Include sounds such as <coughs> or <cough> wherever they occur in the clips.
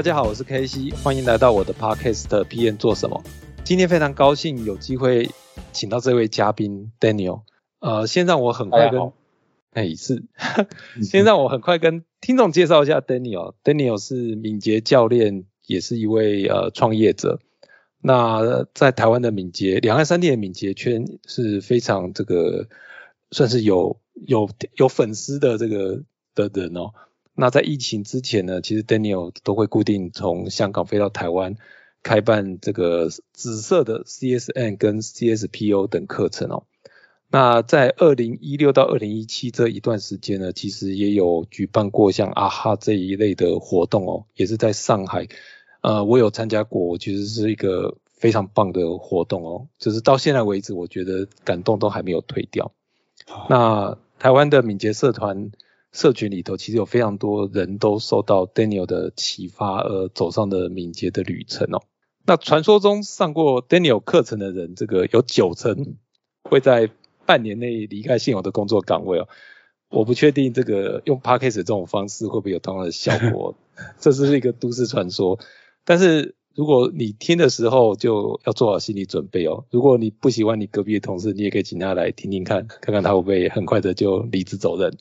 大家好，我是 K C，欢迎来到我的 Podcast PM 做什么？今天非常高兴有机会请到这位嘉宾 Daniel。呃，先让我很快跟，哎是，<laughs> 先让我很快跟听众介绍一下 Daniel。Daniel 是敏捷教练，也是一位呃创业者。那在台湾的敏捷两岸三地的敏捷圈是非常这个算是有有有粉丝的这个的人哦。那在疫情之前呢，其实 Daniel 都会固定从香港飞到台湾，开办这个紫色的 CSN 跟 CSPO 等课程哦。那在二零一六到二零一七这一段时间呢，其实也有举办过像啊哈这一类的活动哦，也是在上海，呃，我有参加过，我觉得是一个非常棒的活动哦，就是到现在为止，我觉得感动都还没有退掉。那台湾的敏捷社团。社群里头其实有非常多人都受到 Daniel 的启发而走上的敏捷的旅程哦。那传说中上过 Daniel 课程的人，这个有九成会在半年内离开现有的工作岗位哦。我不确定这个用 Podcast 这种方式会不会有同样的效果，<laughs> 这是一个都市传说。但是如果你听的时候就要做好心理准备哦。如果你不喜欢你隔壁的同事，你也可以请他来听听看，看看他会不会很快的就离职走人。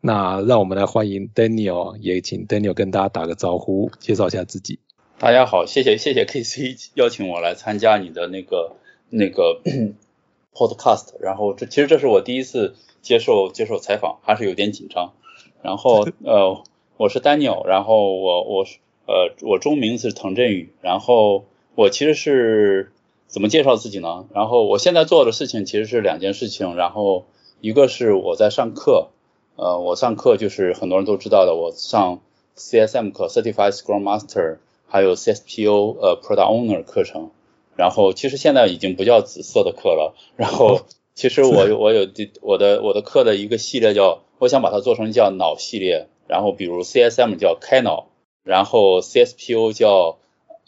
那让我们来欢迎 Daniel，也请 Daniel 跟大家打个招呼，介绍一下自己。大家好，谢谢谢谢 KC 邀请我来参加你的那个那个 <clears throat> Podcast，然后这其实这是我第一次接受接受采访，还是有点紧张。然后呃，我是 Daniel，然后我我是呃我中名是滕振宇，然后我其实是怎么介绍自己呢？然后我现在做的事情其实是两件事情，然后一个是我在上课。呃，我上课就是很多人都知道的，我上 CSM 课，Certified Scrum Master，还有 CSPO 呃 Product Owner 课程。然后其实现在已经不叫紫色的课了。然后其实我有我有我的我的课的一个系列叫，我想把它做成叫脑系列。然后比如 CSM 叫开脑，然后 CSPO 叫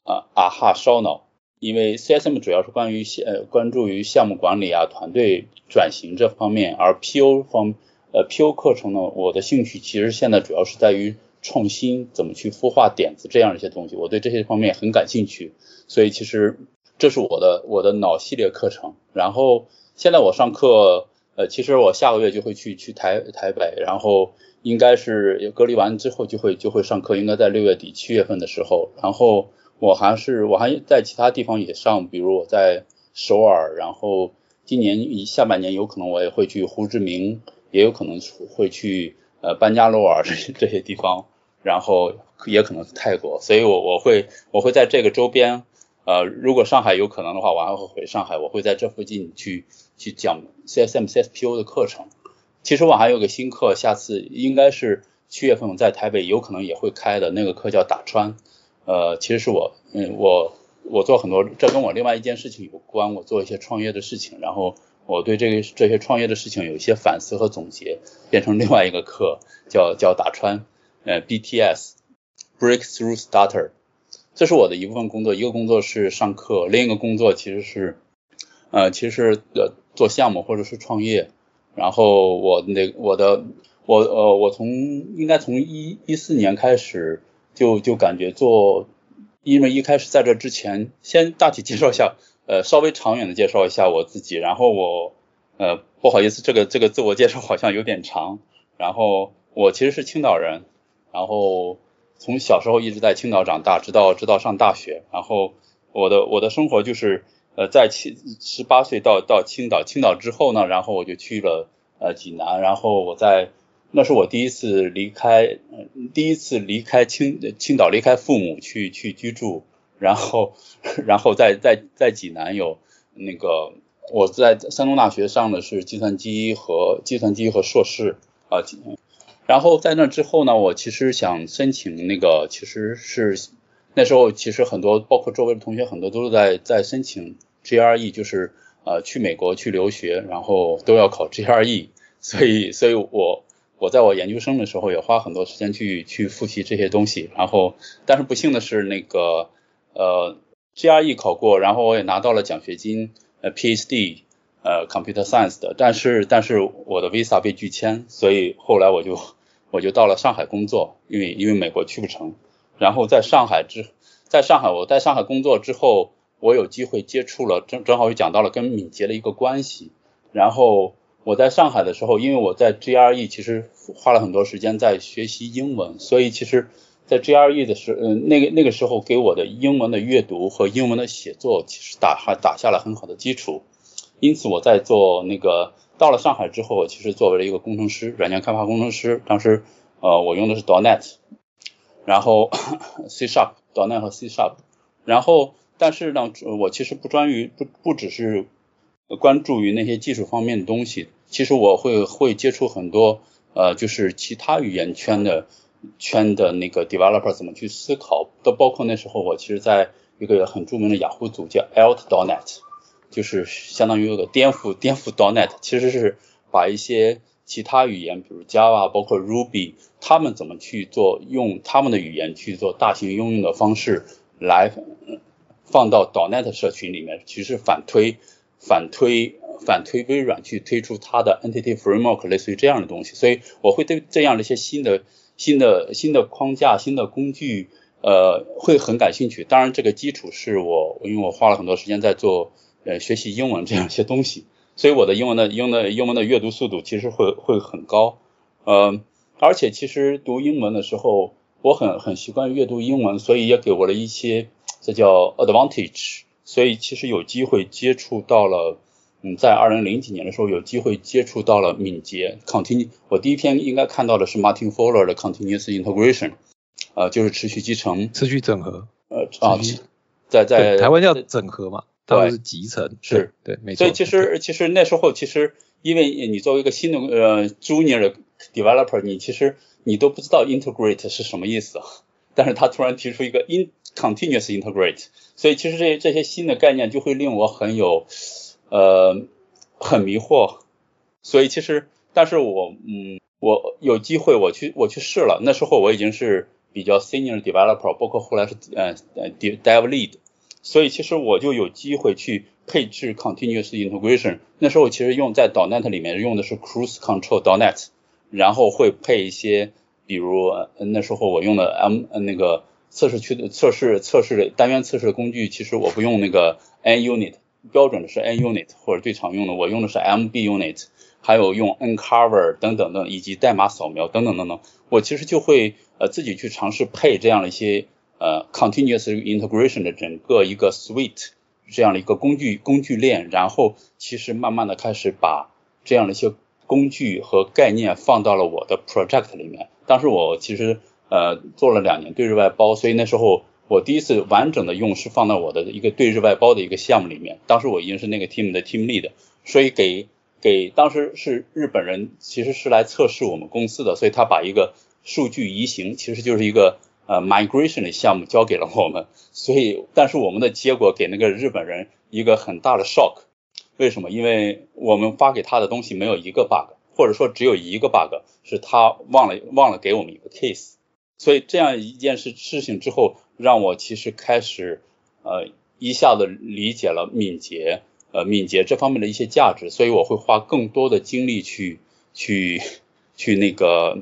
啊啊哈烧脑。因为 CSM 主要是关于呃关注于项目管理啊团队转型这方面，而 PO 方。呃，P.O. 课程呢，我的兴趣其实现在主要是在于创新，怎么去孵化点子这样一些东西，我对这些方面很感兴趣，所以其实这是我的我的脑系列课程。然后现在我上课，呃，其实我下个月就会去去台台北，然后应该是隔离完之后就会就会上课，应该在六月底七月份的时候。然后我还是我还在其他地方也上，比如我在首尔，然后今年下半年有可能我也会去胡志明。也有可能会去呃班加罗尔这些这些地方，然后也可能泰国，所以我我会我会在这个周边，呃，如果上海有可能的话，我还会回上海，我会在这附近去去讲 CSM CSPO 的课程。其实我还有个新课，下次应该是七月份我在台北有可能也会开的那个课叫打穿，呃，其实是我嗯我我做很多，这跟我另外一件事情有关，我做一些创业的事情，然后。我对这个这些创业的事情有一些反思和总结，变成另外一个课，叫叫打穿，呃，BTS Breakthrough Starter，这是我的一部分工作。一个工作是上课，另一个工作其实是，呃，其实呃做项目或者是创业。然后我那我的我呃我从应该从一一四年开始就就感觉做，因为一开始在这之前，先大体介绍一下。呃，稍微长远的介绍一下我自己，然后我，呃，不好意思，这个这个自我介绍好像有点长。然后我其实是青岛人，然后从小时候一直在青岛长大，直到直到上大学。然后我的我的生活就是，呃，在七十八岁到到青岛，青岛之后呢，然后我就去了呃济南，然后我在那是我第一次离开，第一次离开青青岛，离开父母去去居住。然后 <laughs> 然后在在在济南有那个我在山东大学上的是计算机和计算机和硕士啊，然后在那之后呢，我其实想申请那个其实是那时候其实很多包括周围的同学很多都是在在申请 GRE，就是呃去美国去留学，然后都要考 GRE，<laughs> 所以所以我。我在我研究生的时候也花很多时间去去复习这些东西，然后但是不幸的是那个呃 GRE 考过，然后我也拿到了奖学金呃 PhD 呃 Computer Science 的，但是但是我的 Visa 被拒签，所以后来我就我就到了上海工作，因为因为美国去不成，然后在上海之在上海我在上海工作之后，我有机会接触了正正好又讲到了跟敏捷的一个关系，然后。我在上海的时候，因为我在 GRE 其实花了很多时间在学习英文，所以其实，在 GRE 的时，嗯，那个那个时候给我的英文的阅读和英文的写作，其实打还打下了很好的基础。因此我在做那个到了上海之后，我其实作为了一个工程师，软件开发工程师，当时呃我用的是 .NET，然后 <coughs> C Sharp，.NET 和 C Sharp，然后但是呢，我其实不专于不不只是。关注于那些技术方面的东西，其实我会会接触很多呃，就是其他语言圈的圈的那个 developer 怎么去思考，都包括那时候我其实在一个很著名的雅虎组叫 Alt.net，就是相当于有个颠覆颠覆 .net，其实是把一些其他语言，比如 Java，包括 Ruby，他们怎么去做，用他们的语言去做大型应用的方式来放到 .net 社群里面，其实反推。反推反推微软去推出它的 Entity Framework，类似于这样的东西，所以我会对这样的一些新的新的新的框架、新的工具，呃，会很感兴趣。当然，这个基础是我因为我花了很多时间在做呃学习英文这样一些东西，所以我的英文的英的英文的阅读速度其实会会很高。呃，而且其实读英文的时候，我很很习惯阅读英文，所以也给我了一些这叫 advantage。所以其实有机会接触到了，嗯，在二零零几年的时候有机会接触到了敏捷 continue。我第一篇应该看到的是 Martin Fowler 的 Continuous Integration，呃，就是持续集成、持续整合。呃啊，在在台湾叫整合嘛，他们是集成。是，对，没错。所以其实其实那时候其实因为你作为一个新的呃 Junior Developer，你其实你都不知道 Integrate 是什么意思，但是他突然提出一个 In Continuous Integrate。所以其实这些这些新的概念就会令我很有呃很迷惑，所以其实但是我嗯我有机会我去我去试了，那时候我已经是比较 senior developer，包括后来是呃呃 dev lead，所以其实我就有机会去配置 continuous integration。那时候其实用在 .NET 里面用的是 cruise control .NET，然后会配一些比如那时候我用的 M 那个。测试区的测试测试的单元测试的工具，其实我不用那个 NUnit，标准的是 NUnit 或者最常用的，我用的是 MBUnit，还有用 Uncover 等等等，以及代码扫描等等等等，我其实就会呃自己去尝试配这样的一些呃 Continuous Integration 的整个一个 Suite 这样的一个工具工具链，然后其实慢慢的开始把这样的一些工具和概念放到了我的 Project 里面。当时我其实。呃，做了两年对日外包，所以那时候我第一次完整的用是放到我的一个对日外包的一个项目里面。当时我已经是那个 team 的 team lead，所以给给当时是日本人，其实是来测试我们公司的，所以他把一个数据移行，其实就是一个呃 migration 的项目交给了我们。所以，但是我们的结果给那个日本人一个很大的 shock。为什么？因为我们发给他的东西没有一个 bug，或者说只有一个 bug 是他忘了忘了给我们一个 case。所以这样一件事事情之后，让我其实开始呃一下子理解了敏捷呃敏捷这方面的一些价值，所以我会花更多的精力去去去那个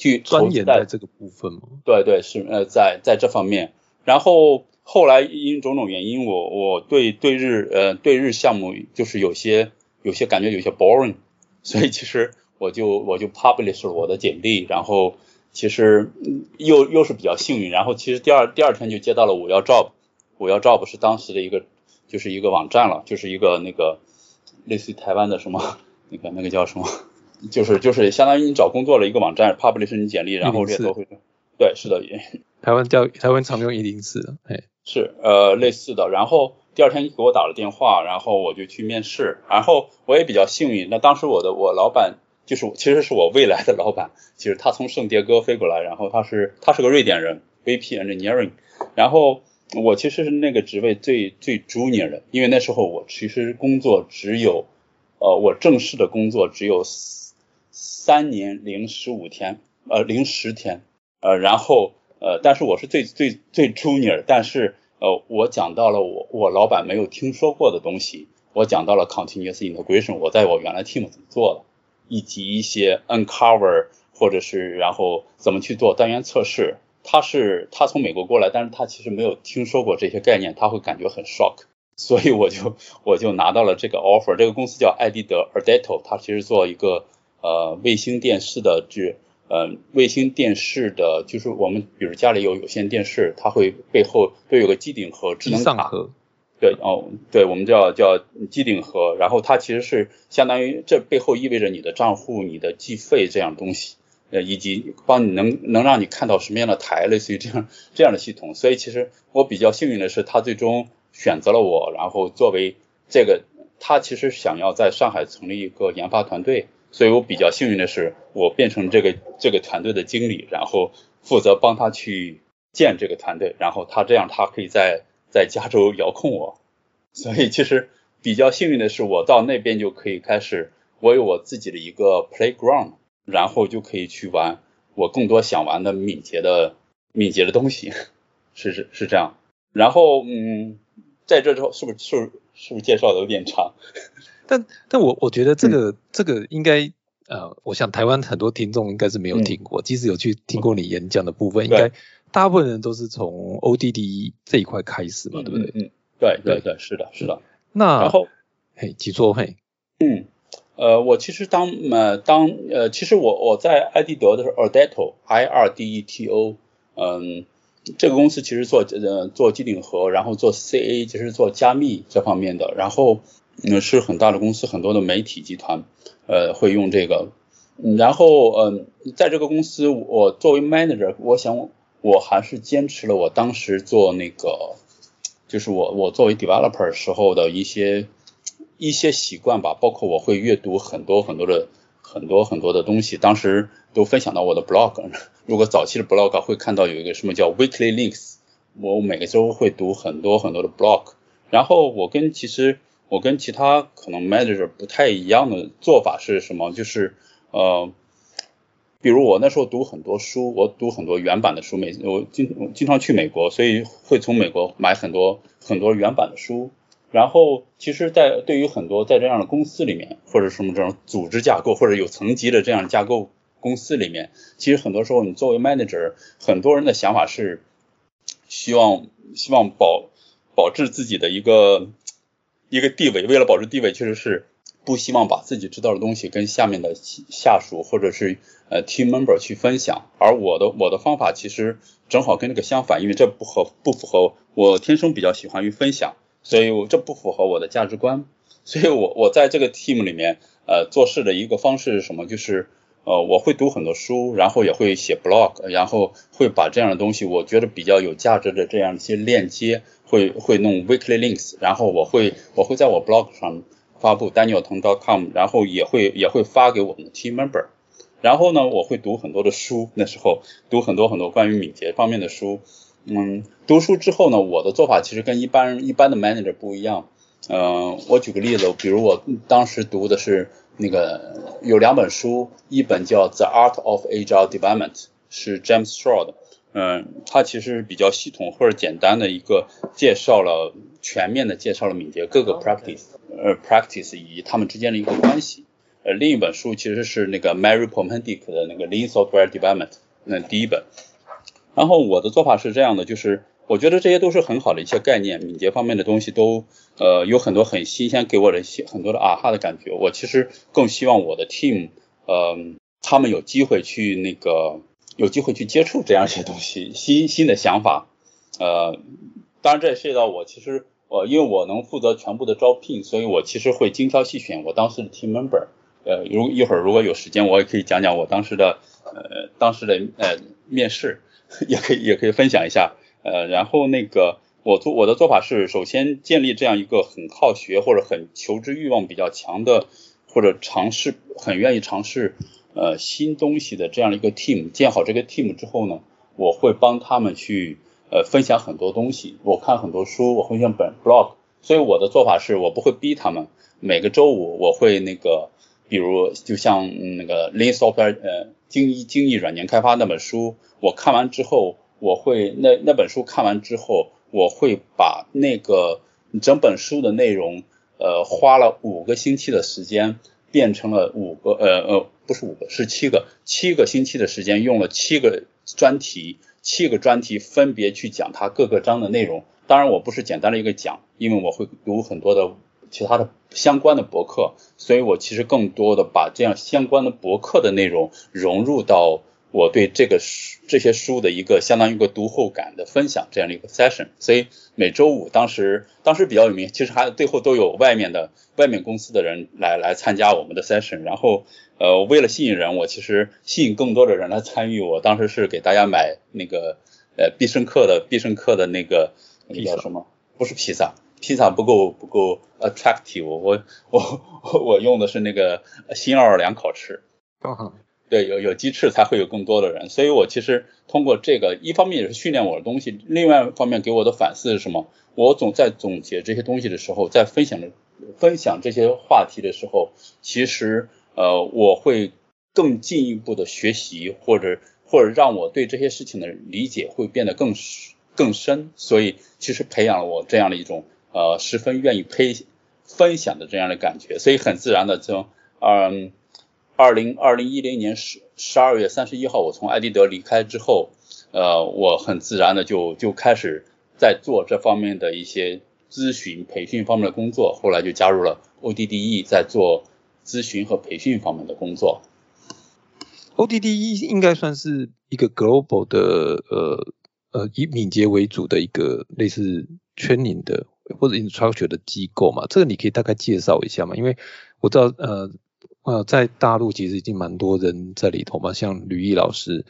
去钻研在这个部分吗？对对是呃在在这方面，然后后来因种种原因，我我对对日呃对日项目就是有些有些感觉有些 boring，<laughs> 所以其实我就我就 publish 了我的简历，然后。其实又又是比较幸运，然后其实第二第二天就接到了五幺 job，五幺 job 是当时的一个就是一个网站了，就是一个那个类似于台湾的什么 <laughs> 那个那个叫什么，就是就是相当于你找工作的一个网站，publish 你简历，然后这些都会。对，是的，台湾叫台湾常用一零四，哎，是呃类似的。然后第二天给我打了电话，然后我就去面试。然后我也比较幸运，那当时我的我老板就是其实是我未来的老板，其实他从圣迭戈飞过来，然后他是他是个瑞典人，VP Engineering。然后我其实是那个职位最最 junior 的，因为那时候我其实工作只有呃我正式的工作只有三年零十五天呃零十天呃然后。呃，但是我是最最最 junior，但是呃，我讲到了我我老板没有听说过的东西，我讲到了 continuous integration，我在我原来 team 怎么做的，以及一些 uncover 或者是然后怎么去做单元测试。他是他从美国过来，但是他其实没有听说过这些概念，他会感觉很 shock，所以我就我就拿到了这个 offer。这个公司叫艾迪德 Ardeto，他其实做一个呃卫星电视的这。呃，卫星电视的，就是我们比如家里有有线电视，它会背后都有个机顶盒、智能卡。对，哦，对，我们叫叫机顶盒，然后它其实是相当于这背后意味着你的账户、你的计费这样东西，呃，以及帮你能能让你看到什么样的台，类似于这样这样的系统。所以其实我比较幸运的是，他最终选择了我，然后作为这个，他其实想要在上海成立一个研发团队。所以我比较幸运的是，我变成这个这个团队的经理，然后负责帮他去建这个团队，然后他这样他可以在在加州遥控我。所以其实比较幸运的是，我到那边就可以开始，我有我自己的一个 playground，然后就可以去玩我更多想玩的敏捷的敏捷的东西，是是是这样。然后嗯，在这之后是不是是是不是介绍的有点长？但但我我觉得这个这个应该呃，我想台湾很多听众应该是没有听过，即使有去听过你演讲的部分，应该大部分人都是从 ODD 这一块开始嘛，对不对？嗯，对对对，是的，是的。那然后嘿，请说嘿。嗯，呃，我其实当呃当呃，其实我我在艾迪德的时候，Irdeto，I R D E T O，嗯，这个公司其实做呃做机顶盒，然后做 CA，就是做加密这方面的，然后。嗯，是很大的公司，很多的媒体集团，呃，会用这个。然后，嗯，在这个公司，我作为 manager，我想我还是坚持了我当时做那个，就是我我作为 developer 时候的一些一些习惯吧，包括我会阅读很多很多的很多很多的东西，当时都分享到我的 blog。<laughs> 如果早期的 blog 会看到有一个什么叫 weekly links，我每个周会读很多很多的 blog。然后我跟其实。我跟其他可能 manager 不太一样的做法是什么？就是呃，比如我那时候读很多书，我读很多原版的书，每我经经常去美国，所以会从美国买很多很多原版的书。然后其实，在对于很多在这样的公司里面，或者什么这种组织架构或者有层级的这样的架构公司里面，其实很多时候你作为 manager，很多人的想法是希望希望保保持自己的一个。一个地位，为了保持地位，确实是不希望把自己知道的东西跟下面的下属或者是呃 team member 去分享。而我的我的方法其实正好跟这个相反，因为这不合不符合我天生比较喜欢于分享，所以我这不符合我的价值观。所以我我在这个 team 里面呃做事的一个方式是什么？就是呃我会读很多书，然后也会写 blog，然后会把这样的东西我觉得比较有价值的这样一些链接。会会弄 weekly links，然后我会我会在我 blog 上发布 danieltong.com，然后也会也会发给我们的 team member，然后呢，我会读很多的书，那时候读很多很多关于敏捷方面的书，嗯，读书之后呢，我的做法其实跟一般一般的 manager 不一样，嗯，我举个例子，比如我当时读的是那个有两本书，一本叫 The Art of Agile Development，是 James Shaw 的。嗯，它其实比较系统或者简单的一个介绍了全面的介绍了敏捷各个 practice，呃 practice 以及它们之间的一个关系。呃，另一本书其实是那个 Mary Pomendick 的那个 Lean Software Development，那第一本。然后我的做法是这样的，就是我觉得这些都是很好的一些概念，敏捷方面的东西都呃有很多很新鲜，给我的很多的啊哈的感觉。我其实更希望我的 team，呃，他们有机会去那个。有机会去接触这样一些东西，新新的想法，呃，当然这也涉及到我，其实我因为我能负责全部的招聘，所以我其实会精挑细选我当时的 team member，呃，如一会儿如果有时间，我也可以讲讲我当时的呃当时的呃面试，<laughs> 也可以也可以分享一下，呃，然后那个我做我的做法是，首先建立这样一个很好学或者很求知欲望比较强的，或者尝试很愿意尝试呃新东西的这样一个 team。建好这个 team 之后呢，我会帮他们去呃分享很多东西。我看很多书，我分享本 blog。所以我的做法是我不会逼他们。每个周五我会那个，比如就像那个 Lean Software 呃精益精益软件开发那本书，我看完之后，我会那那本书看完之后。我会把那个整本书的内容，呃，花了五个星期的时间，变成了五个，呃呃，不是五个，是七个，七个星期的时间，用了七个专题，七个专题分别去讲它各个章的内容。当然，我不是简单的一个讲，因为我会读很多的其他的相关的博客，所以我其实更多的把这样相关的博客的内容融入到。我对这个书这些书的一个相当于一个读后感的分享这样的一个 session，所以每周五当时当时比较有名，其实还最后都有外面的外面公司的人来来参加我们的 session，然后呃为了吸引人，我其实吸引更多的人来参与，我当时是给大家买那个呃必胜客的必胜客的那个那个叫什么？不是披萨，披萨不够不够 attractive，我我我用的是那个新奥尔良烤翅。<laughs> 对，有有鸡翅才会有更多的人，所以我其实通过这个，一方面也是训练我的东西，另外一方面给我的反思是什么？我总在总结这些东西的时候，在分享的分享这些话题的时候，其实呃，我会更进一步的学习，或者或者让我对这些事情的理解会变得更更深，所以其实培养了我这样的一种呃十分愿意配分享的这样的感觉，所以很自然的就嗯。二零二零一零年十十二月三十一号，我从艾迪德离开之后，呃，我很自然的就就开始在做这方面的一些咨询培训方面的工作，后来就加入了 ODDE，在做咨询和培训方面的工作。ODDE 应该算是一个 global 的呃呃以敏捷为主的一个类似 training 的或者 instruction 的机构嘛，这个你可以大概介绍一下嘛，因为我知道呃。呃，在大陆其实已经蛮多人在里头嘛，像吕毅老师，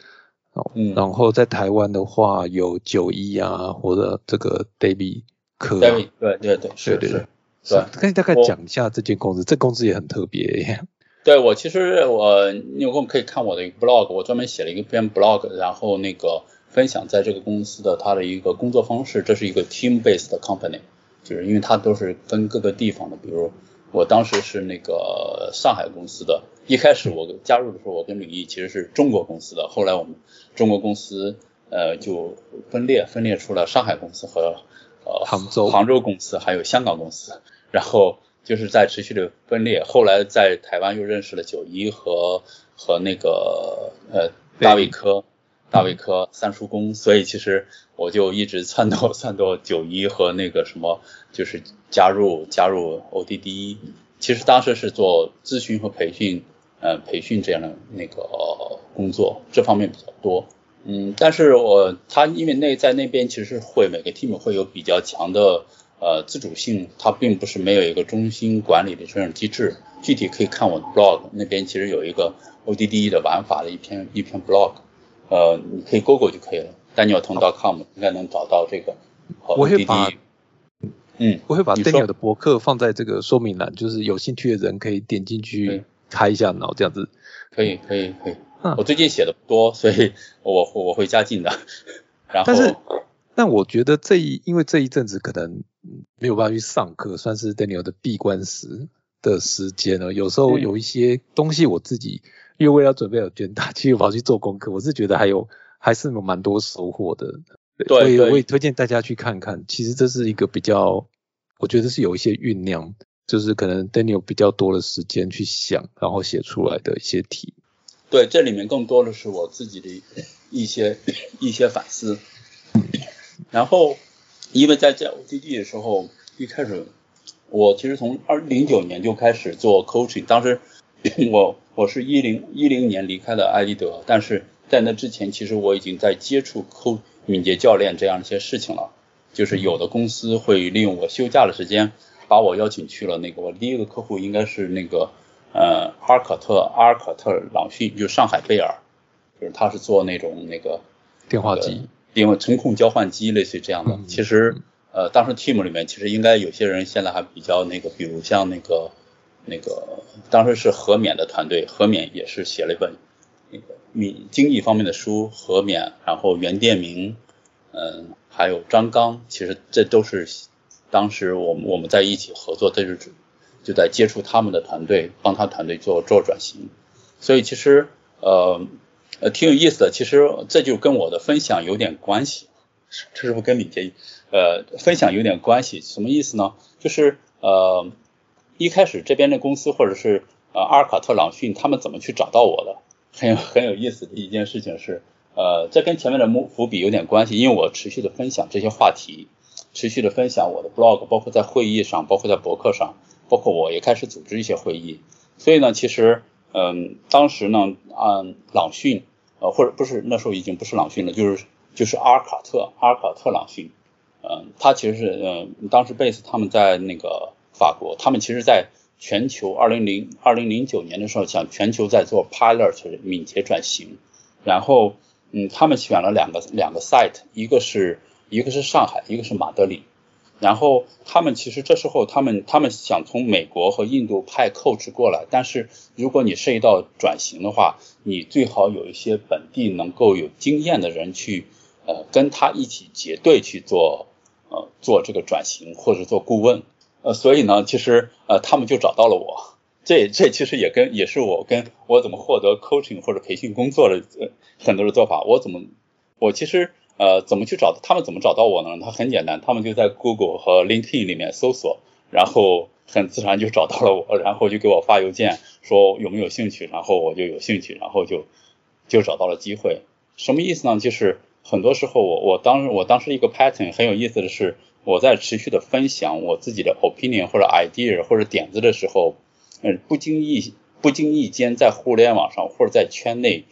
哦，然后在台湾的话有九一啊，或者这个 David 科，David，对对对，是对是，对，可以大概讲一下这间公司，这公司也很特别。<laughs> 对我其实我你有空可以看我的一个 blog，我专门写了一篇 blog，然后那个分享在这个公司的它的一个工作方式，这是一个 team based company，就是因为它都是分各个地方的，比如。我当时是那个上海公司的，一开始我加入的时候，我跟吕毅其实是中国公司的，后来我们中国公司呃就分裂，分裂出了上海公司和呃杭州杭州公司，还有香港公司，然后就是在持续的分裂，后来在台湾又认识了九一和和那个呃大卫科。大卫科三叔公，所以其实我就一直撺掇撺掇九一和那个什么，就是加入加入 ODD。其实当时是做咨询和培训，呃，培训这样的那个工作，这方面比较多。嗯，但是我他因为那在那边其实会每个 team 会有比较强的呃自主性，它并不是没有一个中心管理的这种机制。具体可以看我的 blog，那边其实有一个 ODD 的玩法的一篇一篇 blog。呃，你可以 Google 就可以了，Daniel.com 应该能找到这个。我会把，嗯，我会把 Daniel 的博客放在这个说明栏，就是有兴趣的人可以点进去开一下脑，这样子。可以，可以，可以。我最近写的不多，所以我我会加进的。<laughs> 然后，但是，但我觉得这一因为这一阵子可能没有办法去上课，算是 Daniel 的闭关时的时间了。有时候有一些东西我自己。因为为了准备有捐大，其实我跑去做功课，我是觉得还有还是有蛮多收获的，所以我也推荐大家去看看。其实这是一个比较，我觉得是有一些酝酿，就是可能 Daniel 比较多的时间去想，然后写出来的一些题。对，这里面更多的是我自己的一些一些反思。然后，因为在在 ODD 的时候，一开始我其实从二零零九年就开始做 coaching，当时。我我是一零一零年离开的艾迪德，但是在那之前，其实我已经在接触扣敏捷教练这样一些事情了。就是有的公司会利用我休假的时间，把我邀请去了那个我第一个客户应该是那个呃阿尔卡特阿尔卡特朗讯，就是上海贝尔，就是他是做那种那个电话机，电话程控交换机类似于这样的。其实呃，当时 team 里面其实应该有些人现在还比较那个，比如像那个那个当时是和勉的团队，和勉也是写了一本那个米经济方面的书，和勉，然后袁殿明，嗯，还有张刚，其实这都是当时我们我们在一起合作，这是就在接触他们的团队，帮他团队做做转型，所以其实呃呃挺有意思的，其实这就跟我的分享有点关系，这是不是跟李杰呃分享有点关系？什么意思呢？就是呃一开始这边的公司或者是呃阿尔卡特朗讯他们怎么去找到我的？很有很有意思的一件事情是，呃这跟前面的伏笔有点关系，因为我持续的分享这些话题，持续的分享我的 blog，包括在会议上，包括在博客上。包括我也开始组织一些会议，所以呢，其实，嗯，当时呢，按朗讯，呃，或者不是那时候已经不是朗讯了，就是就是阿尔卡特，阿尔卡特朗讯，嗯，他其实是，嗯，当时 base 他们在那个法国，他们其实在全球二零零二零零九年的时候，想全球在做 pilot 敏捷转型，然后，嗯，他们选了两个两个 site，一个是一个是上海，一个是马德里。然后他们其实这时候他们他们想从美国和印度派 coach 过来，但是如果你涉及到转型的话，你最好有一些本地能够有经验的人去呃跟他一起结对去做呃做这个转型或者做顾问呃所以呢其实呃他们就找到了我，这这其实也跟也是我跟我怎么获得 coaching 或者培训工作的呃很多的做法，我怎么我其实。呃，怎么去找他们？怎么找到我呢？他很简单，他们就在 Google 和 LinkedIn 里面搜索，然后很自然就找到了我，然后就给我发邮件说有没有兴趣，然后我就有兴趣，然后就就找到了机会。什么意思呢？就是很多时候我我当我当时一个 pattern 很有意思的是，我在持续的分享我自己的 opinion 或者 idea 或者点子的时候，嗯，不经意不经意间在互联网上或者在圈内。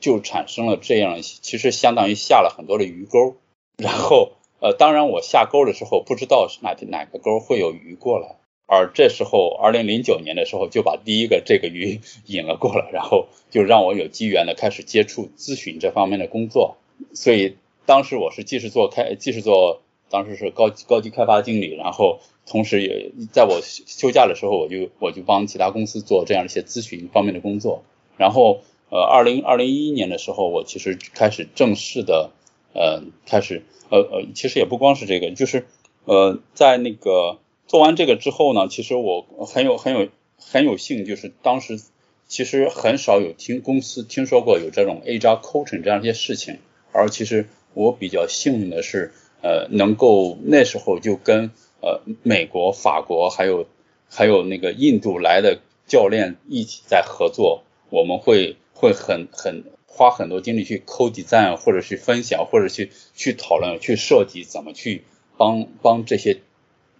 就产生了这样，其实相当于下了很多的鱼钩，然后呃，当然我下钩的时候不知道是哪哪个钩会有鱼过来，而这时候二零零九年的时候就把第一个这个鱼 <laughs> 引了过来，然后就让我有机缘的开始接触咨询这方面的工作，所以当时我是既是做开，既是做当时是高级高级开发经理，然后同时也在我休假的时候，我就我就帮其他公司做这样一些咨询方面的工作，然后。呃，二零二零一一年的时候，我其实开始正式的，呃，开始，呃呃，其实也不光是这个，就是呃，在那个做完这个之后呢，其实我很有很有很有幸，就是当时其实很少有听公司听说过有这种 A 加 coaching 这样一些事情，而其实我比较幸运的是，呃，能够那时候就跟呃美国、法国还有还有那个印度来的教练一起在合作，我们会。会很很花很多精力去抠底赞，或者去分享，或者去去讨论，去设计怎么去帮帮这些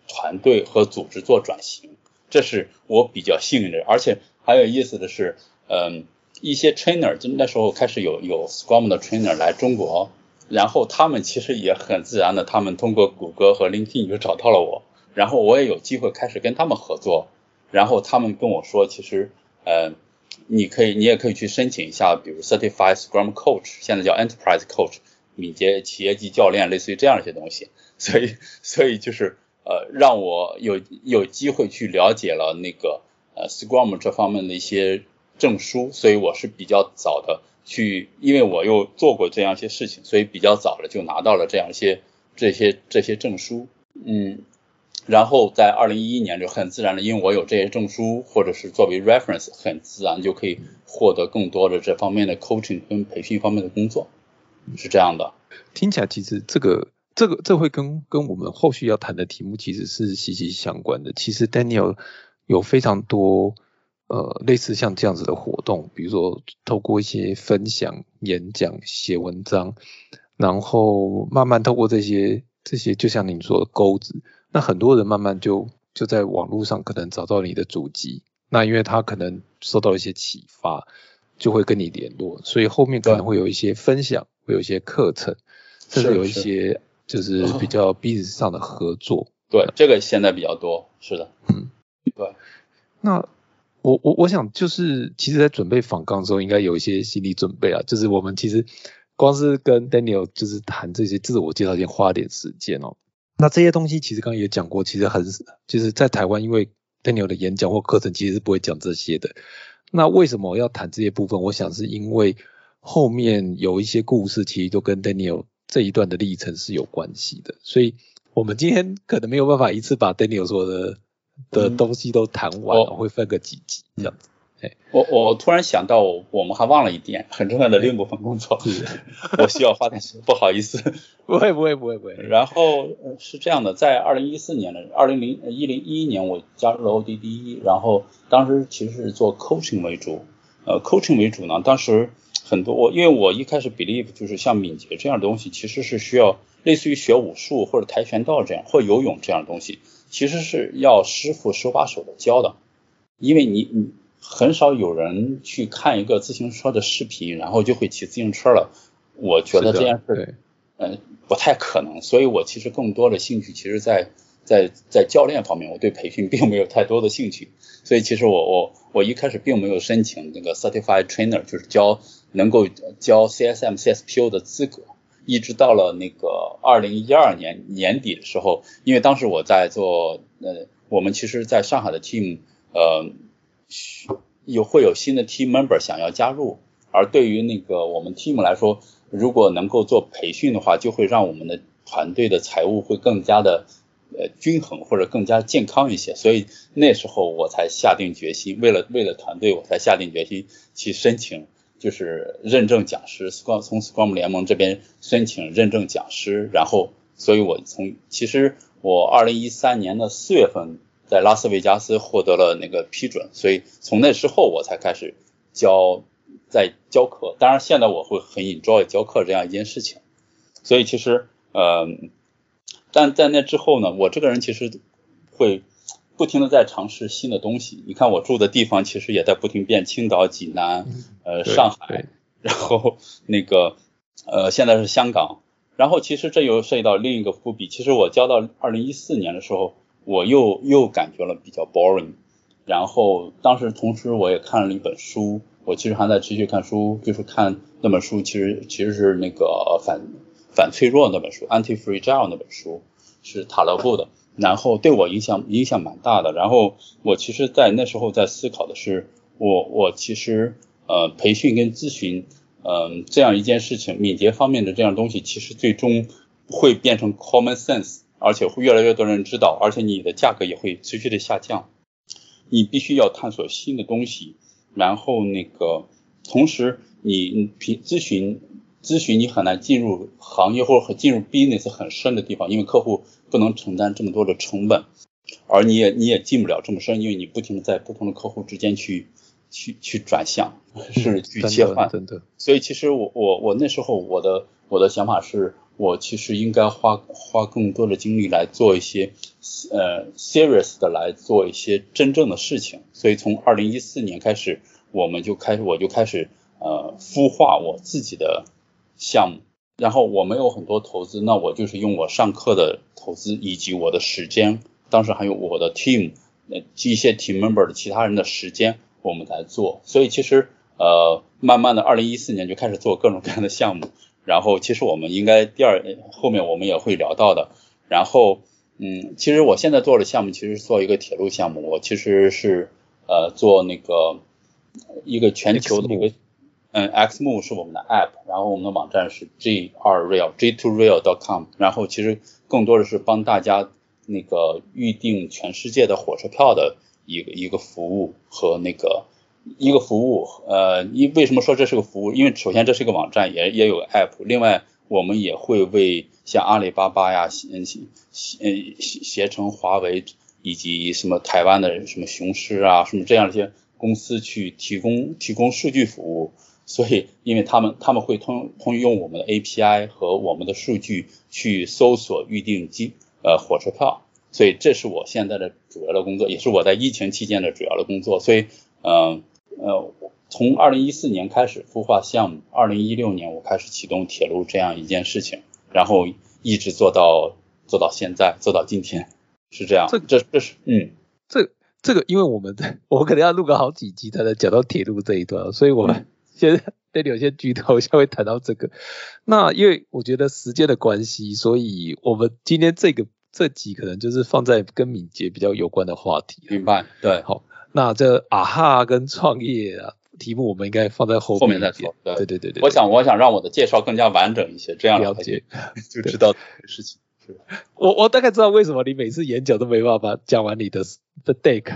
团队和组织做转型。这是我比较幸运的，而且还有意思的是，嗯，一些 trainer 就那时候开始有有 Scrum 的 trainer 来中国，然后他们其实也很自然的，他们通过谷歌和 LinkedIn 就找到了我，然后我也有机会开始跟他们合作，然后他们跟我说，其实，呃。你可以，你也可以去申请一下，比如 Certified Scrum Coach，现在叫 Enterprise Coach，敏捷企业级教练，类似于这样一些东西。<laughs> 所以，所以就是呃，让我有有机会去了解了那个呃 Scrum 这方面的一些证书。所以我是比较早的去，因为我又做过这样一些事情，所以比较早的就拿到了这样一些这些这些证书。嗯。然后在二零一一年就很自然的，因为我有这些证书，或者是作为 reference，很自然就可以获得更多的这方面的 coaching 跟培训方面的工作，是这样的。听起来其实这个这个这会跟跟我们后续要谈的题目其实是息息相关的。其实 Daniel 有非常多呃类似像这样子的活动，比如说透过一些分享、演讲、写文章，然后慢慢透过这些这些，就像您说的钩子。那很多人慢慢就就在网络上可能找到你的主机，那因为他可能受到一些启发，就会跟你联络，所以后面可能会有一些分享，会有一些课程，甚至有一些就是 <laughs> 比较 business 上的合作。对，这个现在比较多，是的，嗯，对。那我我我想就是，其实，在准备访港的时候，应该有一些心理准备啊。就是我们其实光是跟 Daniel 就是谈这些自我介绍，先花点时间哦。那这些东西其实刚刚也讲过，其实很就是在台湾，因为 Daniel 的演讲或课程其实是不会讲这些的。那为什么要谈这些部分？我想是因为后面有一些故事，其实都跟 Daniel 这一段的历程是有关系的。所以我们今天可能没有办法一次把 Daniel 说的的东西都谈完，会分个几集这样子。我我突然想到，我们还忘了一点很重要的另一部分工作，<laughs> 我需要花点时间，不好意思。<laughs> 不会不会不会不会。然后是这样的，在二零一四年的二零零一零一一年，我加入了 ODD，然后当时其实是做 coaching 为主，呃，coaching 为主呢，当时很多我因为我一开始 believe 就是像敏捷这样的东西，其实是需要类似于学武术或者跆拳道这样或游泳这样的东西，其实是要师傅手把手的教的，因为你你。很少有人去看一个自行车的视频，然后就会骑自行车了。我觉得这件事，嗯，不太可能。所以我其实更多的兴趣，其实在在在教练方面，我对培训并没有太多的兴趣。所以其实我我我一开始并没有申请那个 certified trainer，就是教能够教 CSM、CSPO 的资格。一直到了那个二零一二年年底的时候，因为当时我在做，呃，我们其实在上海的 team，呃。有会有新的 team member 想要加入，而对于那个我们 team 来说，如果能够做培训的话，就会让我们的团队的财务会更加的呃均衡或者更加健康一些。所以那时候我才下定决心，为了为了团队，我才下定决心去申请就是认证讲师，scrum 从 scrum 联盟这边申请认证讲师。然后，所以我从其实我二零一三年的四月份。在拉斯维加斯获得了那个批准，所以从那之后我才开始教，在教课。当然，现在我会很 enjoy 教课这样一件事情。所以其实，呃，但在那之后呢，我这个人其实会不停的在尝试新的东西。你看我住的地方其实也在不停变，青岛、济南、呃上海，然后那个呃现在是香港。然后其实这又涉及到另一个伏笔。其实我交到二零一四年的时候。我又又感觉了比较 boring，然后当时同时我也看了一本书，我其实还在持续看书，就是看那本书，其实其实是那个反反脆弱那本书，anti fragile 那本书是塔勒布的，然后对我影响影响蛮大的。然后我其实，在那时候在思考的是，我我其实呃培训跟咨询，嗯这样一件事情，敏捷方面的这样东西，其实最终会变成 common sense。而且会越来越多人知道，而且你的价格也会持续的下降。你必须要探索新的东西，然后那个同时你平咨询咨询你很难进入行业或者进入 business 很深的地方，因为客户不能承担这么多的成本，而你也你也进不了这么深，因为你不停的在不同的客户之间去去去转向，是去切换。真的。所以其实我我我那时候我的我的想法是。我其实应该花花更多的精力来做一些呃 serious 的来做一些真正的事情，所以从二零一四年开始，我们就开始我就开始呃孵化我自己的项目，然后我没有很多投资，那我就是用我上课的投资以及我的时间，当时还有我的 team 呃一些 team member 的其他人的时间，我们来做，所以其实呃慢慢的二零一四年就开始做各种各样的项目。然后其实我们应该第二后面我们也会聊到的。然后嗯，其实我现在做的项目其实是做一个铁路项目。我其实是呃做那个一个全球的那个嗯，Xmo 是我们的 App，然后我们的网站是 G2Rail G2Rail.com。然后其实更多的是帮大家那个预定全世界的火车票的一个一个服务和那个。一个服务，呃，你为什么说这是个服务？因为首先这是一个网站，也也有 app。另外，我们也会为像阿里巴巴呀、携携携程、华为以及什么台湾的什么雄狮啊，什么这样一些公司去提供提供数据服务。所以，因为他们他们会通通用我们的 API 和我们的数据去搜索预订机呃火车票。所以，这是我现在的主要的工作，也是我在疫情期间的主要的工作。所以，嗯。呃，从二零一四年开始孵化项目，二零一六年我开始启动铁路这样一件事情，然后一直做到做到现在，做到今天，是这样。这这这是嗯，这这个因为我们我可能要录个好几集才能讲到铁路这一段，所以我们先 <laughs> 得有些剧透，下会谈到这个。那因为我觉得时间的关系，所以我们今天这个这集可能就是放在跟敏捷比较有关的话题。明白，对，好，那这啊哈跟创业啊题目，我们应该放在后后面再说。对对对对，我想我想让我的介绍更加完整一些，这样了解 <laughs> 就知道事情。我我大概知道为什么你每次演讲都没办法讲完你的的 deck，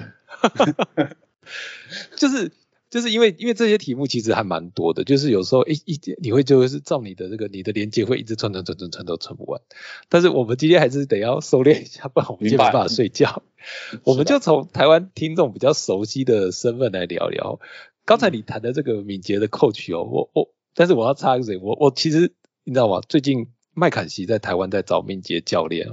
<laughs> 就是就是因为因为这些题目其实还蛮多的，就是有时候一一你会就是照你的这个你的连接会一直串串串串串都串不完，但是我们今天还是得要收敛一下，不然我们就没办法睡觉。<laughs> 我们就从台湾听众比较熟悉的身份来聊聊。刚才你谈的这个敏捷的 coach 哦，我我但是我要插一嘴，我我其实你知道吗？最近。麦肯锡在台湾在找敏捷教练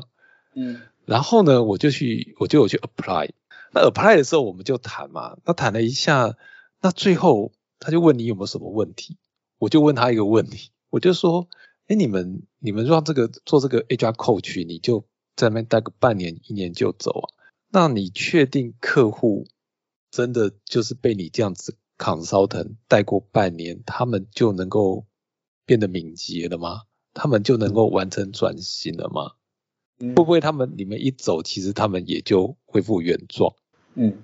嗯，然后呢，我就去，我就有去 apply。那 apply 的时候，我们就谈嘛，那谈了一下，那最后他就问你有没有什么问题，我就问他一个问题，我就说，哎，你们你们让这个做这个 HR coach，你就在那边待个半年一年就走啊？那你确定客户真的就是被你这样子 consultant 带过半年，他们就能够变得敏捷了吗？他们就能够完成转型了吗？会不会他们你们一走，其实他们也就恢复原状？嗯，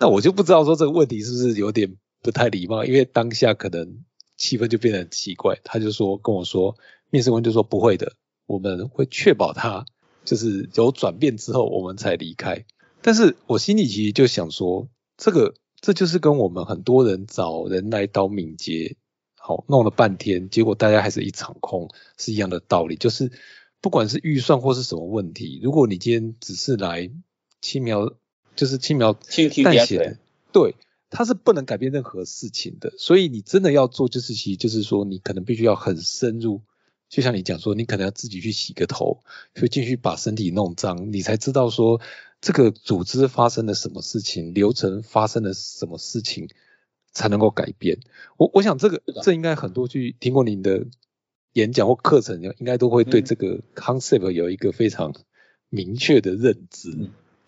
那我就不知道说这个问题是不是有点不太礼貌，因为当下可能气氛就变得很奇怪。他就说跟我说，面试官就说不会的，我们会确保他就是有转变之后我们才离开。但是我心里其实就想说，这个这就是跟我们很多人找人来当敏捷。好，弄了半天，结果大家还是一场空，是一样的道理。就是不管是预算或是什么问题，如果你今天只是来轻描，就是轻描淡写的，对，它是不能改变任何事情的。所以你真的要做，就是其实就是说，你可能必须要很深入，就像你讲说，你可能要自己去洗个头，就进去把身体弄脏，你才知道说这个组织发生了什么事情，流程发生了什么事情。才能够改变。我我想这个这应该很多去听过您的演讲或课程，应该都会对这个 concept 有一个非常明确的认知。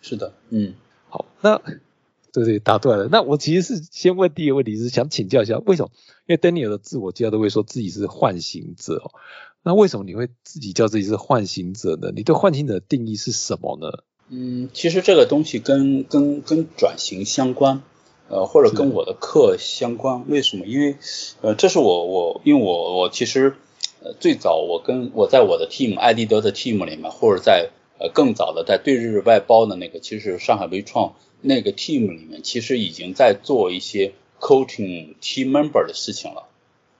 是的，嗯，好，那对对打断了。那我其实是先问第一个问题，是想请教一下，为什么？因为 Daniel 的自我介绍都会说自己是唤醒者哦。那为什么你会自己叫自己是唤醒者呢？你对唤醒者的定义是什么呢？嗯，其实这个东西跟跟跟转型相关。呃，或者跟我的课相关，为什么？因为，呃，这是我我，因为我我其实，呃，最早我跟我在我的 team 艾迪德的 team 里面，或者在呃更早的在对日外包的那个，其实上海微创那个 team 里面，其实已经在做一些 coaching team member 的事情了，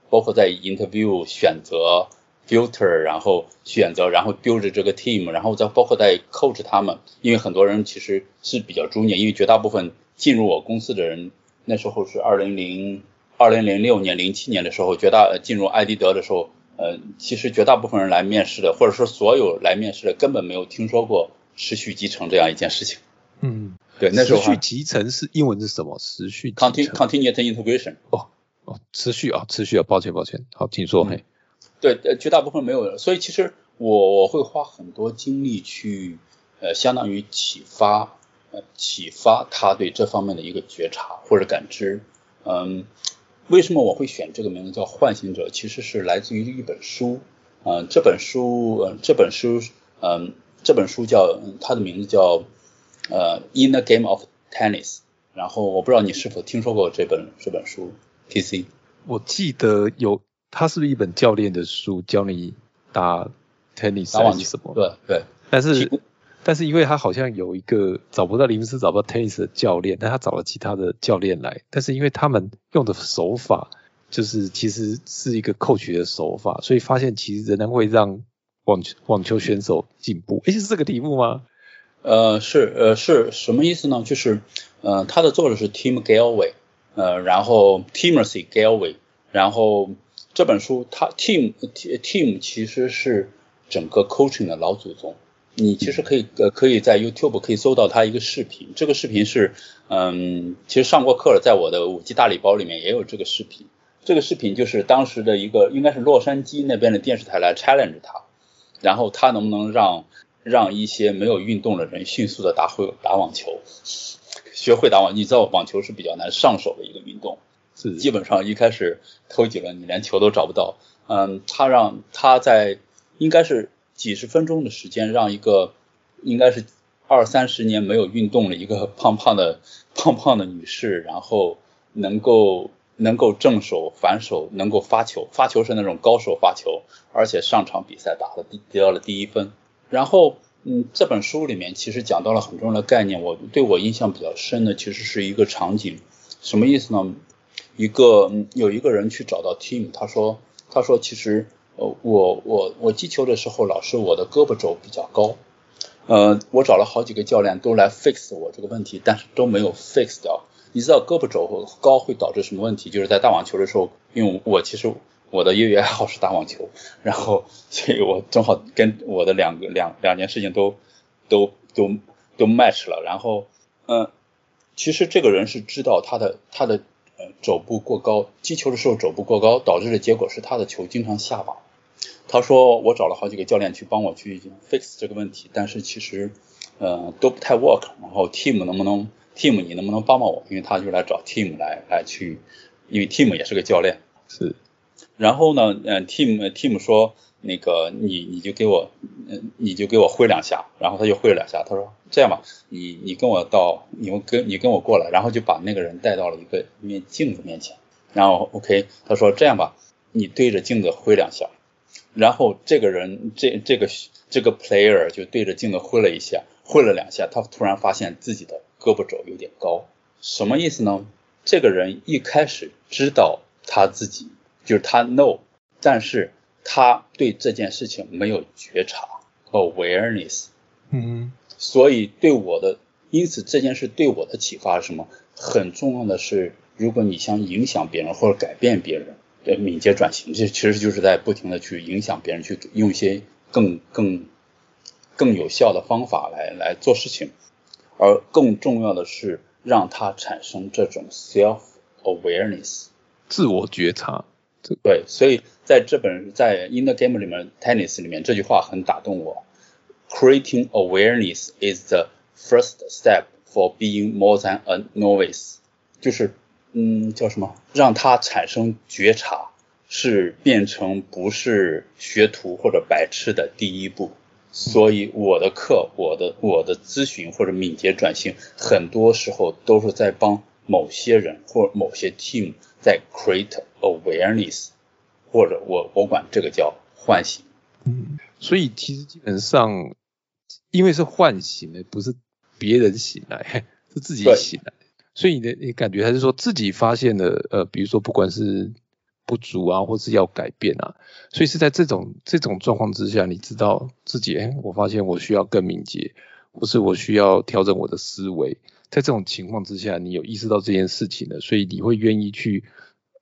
包括在 interview 选择 filter，然后选择，然后 build 这个 team，然后再包括在 coach 他们，因为很多人其实是比较中年，因为绝大部分。进入我公司的人，那时候是二零零二零零六年、零七年的时候，绝大进入艾迪德的时候，呃，其实绝大部分人来面试的，或者说所有来面试的，根本没有听说过持续集成这样一件事情。嗯，对，那时候持续集成是英文是什么？持续 continuous integration。哦哦，持续啊，持续啊，抱歉抱歉，好，请说。嘿，对，呃，绝大部分没有，所以其实我我会花很多精力去，呃，相当于启发。启发他对这方面的一个觉察或者感知，嗯，为什么我会选这个名字叫唤醒者？其实是来自于一本书，嗯，这本书，嗯，这本书，嗯，这本书叫它的名字叫呃《In the Game of Tennis》，然后我不知道你是否听说过这本这本书，TC？我记得有，它是不是一本教练的书，教你打 tennis 打网球什么？对对，但是。但是因为他好像有一个找不到林斯找不到 tennis 的教练，但他找了其他的教练来，但是因为他们用的手法就是其实是一个 coach 的手法，所以发现其实仍然会让网球网球选手进步。诶，是这个题目吗？呃，是呃是什么意思呢？就是呃他的作者是 Tim Galway，呃然后 Timothy Galway，然后这本书他 Tim Tim 其实是整个 coaching 的老祖宗。你其实可以呃可以在 YouTube 可以搜到他一个视频，这个视频是嗯其实上过课了，在我的五 G 大礼包里面也有这个视频。这个视频就是当时的一个应该是洛杉矶那边的电视台来 challenge 他，然后他能不能让让一些没有运动的人迅速的打会打网球，学会打网，你知道网球是比较难上手的一个运动，是基本上一开始投几轮你连球都找不到。嗯，他让他在应该是。几十分钟的时间，让一个应该是二三十年没有运动了一个 <laughs> 胖胖的胖胖的女士，然后能够能够正手反手，能够发球，发球是那种高手发球，而且上场比赛打了第得到了第一分。然后，嗯，这本书里面其实讲到了很重要的概念，我对我印象比较深的其实是一个场景，什么意思呢？一个有一个人去找到 Tim，他说他说其实。呃，我我我击球的时候，老是我的胳膊肘比较高，呃，我找了好几个教练都来 fix 我这个问题，但是都没有 fix 掉。你知道胳膊肘高会导致什么问题？就是在打网球的时候，因为我其实我的业余爱好是打网球，然后所以我正好跟我的两个两两件事情都都都都 match 了。然后，嗯，其实这个人是知道他的他的。肘部过高，击球的时候肘部过高，导致的结果是他的球经常下网。他说我找了好几个教练去帮我去 fix 这个问题，但是其实呃都不太 work。然后 team 能不能 team 你能不能帮帮我？因为他就来找 team 来来去，因为 team 也是个教练。是。然后呢，嗯，team team 说。那个你你就给我，嗯，你就给我挥两下，然后他就挥了两下。他说这样吧，你你跟我到，你跟你跟我过来，然后就把那个人带到了一个一面镜子面前，然后 OK，他说这样吧，你对着镜子挥两下，然后这个人这这个这个 player 就对着镜子挥了一下，挥了两下，他突然发现自己的胳膊肘有点高，什么意思呢？这个人一开始知道他自己就是他 no，但是。他对这件事情没有觉察和，awareness，嗯，所以对我的，因此这件事对我的启发是什么？很重要的是，如果你想影响别人或者改变别人，对敏捷转型，这其实就是在不停的去影响别人，去用一些更更更有效的方法来来做事情，而更重要的是让他产生这种 self awareness，自我觉察。对，所以在这本在 In the Game 里面，Tennis 里面这句话很打动我。Creating awareness is the first step for being more than a novice。就是嗯，叫什么？让他产生觉察，是变成不是学徒或者白痴的第一步。所以我的课，我的我的咨询或者敏捷转型，很多时候都是在帮某些人或某些 team。在 create awareness，或者我我管这个叫唤醒。嗯，所以其实基本上，因为是唤醒的，不是别人醒来，是自己醒来。所以你的你感觉还是说自己发现了，呃，比如说不管是不足啊，或是要改变啊，所以是在这种这种状况之下，你知道自己，哎，我发现我需要更敏捷，或是我需要调整我的思维。在这种情况之下，你有意识到这件事情了，所以你会愿意去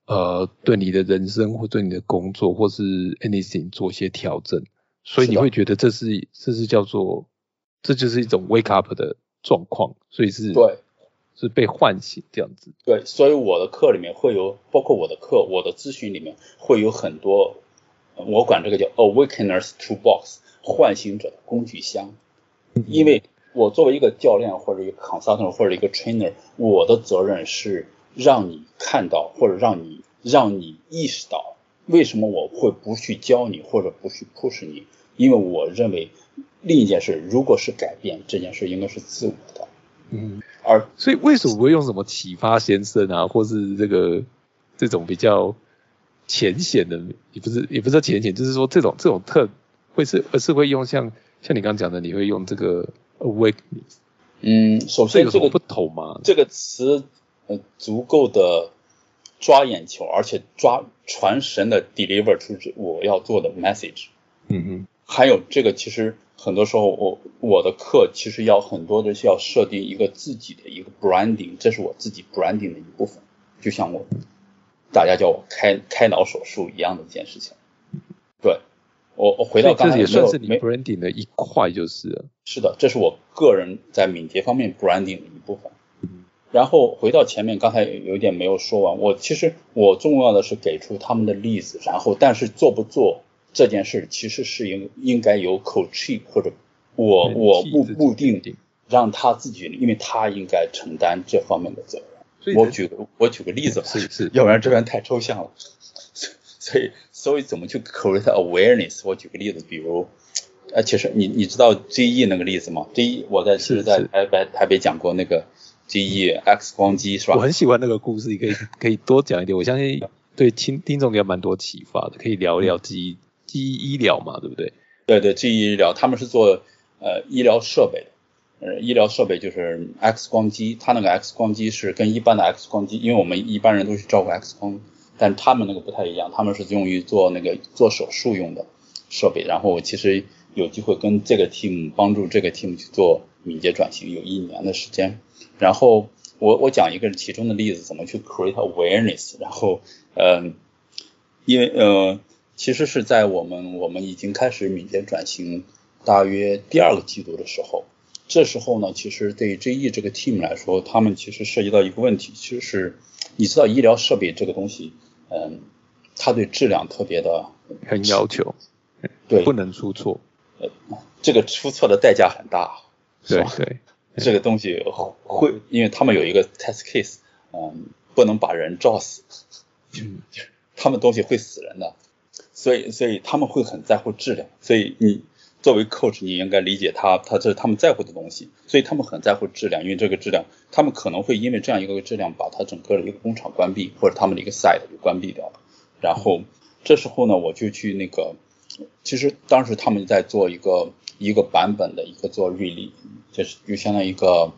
呃对你的人生或对你的工作或是 anything 做一些调整，所以你会觉得这是这是叫做这就是一种 wake up 的状况，所以是对是被唤醒这样子。对，所以我的课里面会有，包括我的课，我的咨询里面会有很多，我管这个叫 awakeners toolbox 唤醒者的工具箱，因为。我作为一个教练或者一个 consultant 或者一个 trainer，我的责任是让你看到或者让你让你意识到为什么我会不去教你或者不去 push 你，因为我认为另一件事如果是改变这件事应该是自我的，嗯，而所以为什么不会用什么启发先生啊，或是这个这种比较浅显的，也不是也不是浅显，就是说这种这种特会是而是会用像像你刚刚讲的，你会用这个。awakening，嗯，首先这个不同吗？这个词呃足够的抓眼球，而且抓传神的 deliver 出我要做的 message。嗯嗯。还有这个其实很多时候我我的课其实要很多的是要设定一个自己的一个 branding，这是我自己 branding 的一部分，就像我大家叫我开开脑手术一样的一件事情。对。我我回到刚才也算是你 branding 的一块就是了。是的，这是我个人在敏捷方面 branding 的一部分。然后回到前面，刚才有一点没有说完。我其实我重要的是给出他们的例子，然后但是做不做这件事，其实是应应该由 coach 或者我我目目定让他自己，因为他应该承担这方面的责任。我举个我举个例子吧，是是，要不然这边太抽象了。所以，所以怎么去 create awareness？我举个例子，比如，呃，其实你你知道 GE 那个例子吗？GE 我在其实在台北台北讲过那个 GE X 光机是吧？我很喜欢那个故事，可以可以多讲一点。我相信对听听众也蛮多启发的，可以聊一聊 GE GE 医疗嘛，对不对？对对，GE 医疗他们是做呃医疗设备的，呃医疗设备就是 X 光机，它那个 X 光机是跟一般的 X 光机，因为我们一般人都是照顾 X 光，但他们那个不太一样，他们是用于做那个做手术用的设备。然后我其实有机会跟这个 team 帮助这个 team 去做敏捷转型，有一年的时间。然后我我讲一个其中的例子，怎么去 create awareness。然后嗯，因为呃。其实是在我们我们已经开始敏捷转型大约第二个季度的时候，这时候呢，其实对 GE 这个 team 来说，他们其实涉及到一个问题，其实是你知道医疗设备这个东西，嗯，他对质量特别的很要求，对，不能出错，呃，这个出错的代价很大，对对，这个东西会，因为他们有一个 test case，嗯，不能把人照死，嗯，<laughs> 他们东西会死人的。所以，所以他们会很在乎质量。所以你作为 coach，你应该理解他，他这是他们在乎的东西。所以他们很在乎质量，因为这个质量，他们可能会因为这样一个质量，把他整个的一个工厂关闭，或者他们的一个 site 就关闭掉了。然后这时候呢，我就去那个，其实当时他们在做一个一个版本的一个做 release，就是就相当于一个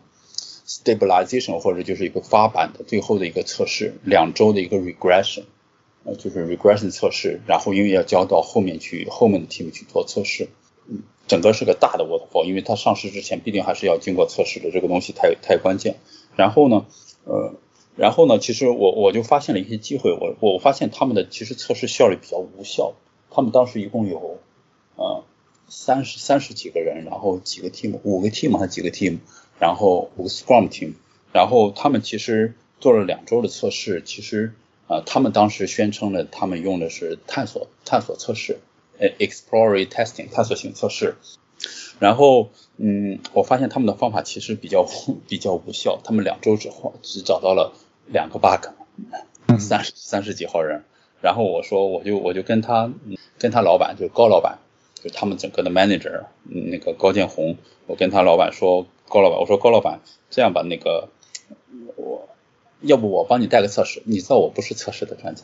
stabilization，或者就是一个发版的最后的一个测试，两周的一个 regression。呃，就是 regression 测试，然后因为要交到后面去，后面的 team 去做测试，整个是个大的 waterfall，因为它上市之前必定还是要经过测试的，这个东西太太关键。然后呢，呃，然后呢，其实我我就发现了一些机会，我我发现他们的其实测试效率比较无效。他们当时一共有呃三十三十几个人，然后几个 team，五个 team 还几个 team，然后五个 scrum team，然后他们其实做了两周的测试，其实。啊，他们当时宣称了，他们用的是探索探索测试，呃，exploratory testing 探索性测试。然后，嗯，我发现他们的方法其实比较比较无效，他们两周之后只找到了两个 bug，三十三十几号人。然后我说，我就我就跟他跟他老板，就是高老板，就他们整个的 manager，那个高建红，我跟他老板说，高老板，我说高老板，这样吧，那个我。要不我帮你带个测试？你知道我不是测试的专家，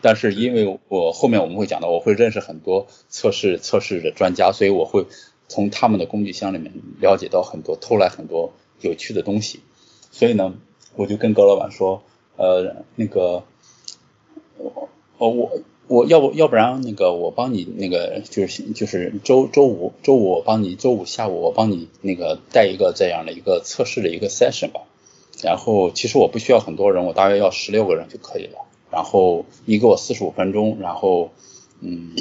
但是因为我后面我们会讲到，我会认识很多测试测试的专家，所以我会从他们的工具箱里面了解到很多，偷来很多有趣的东西。所以呢，我就跟高老板说，呃，那个，我我我要不要不然那个我帮你那个就是就是周周五周五我帮你周五下午我帮你那个带一个这样的一个测试的一个 session 吧。然后其实我不需要很多人，我大约要十六个人就可以了。然后你给我四十五分钟，然后嗯，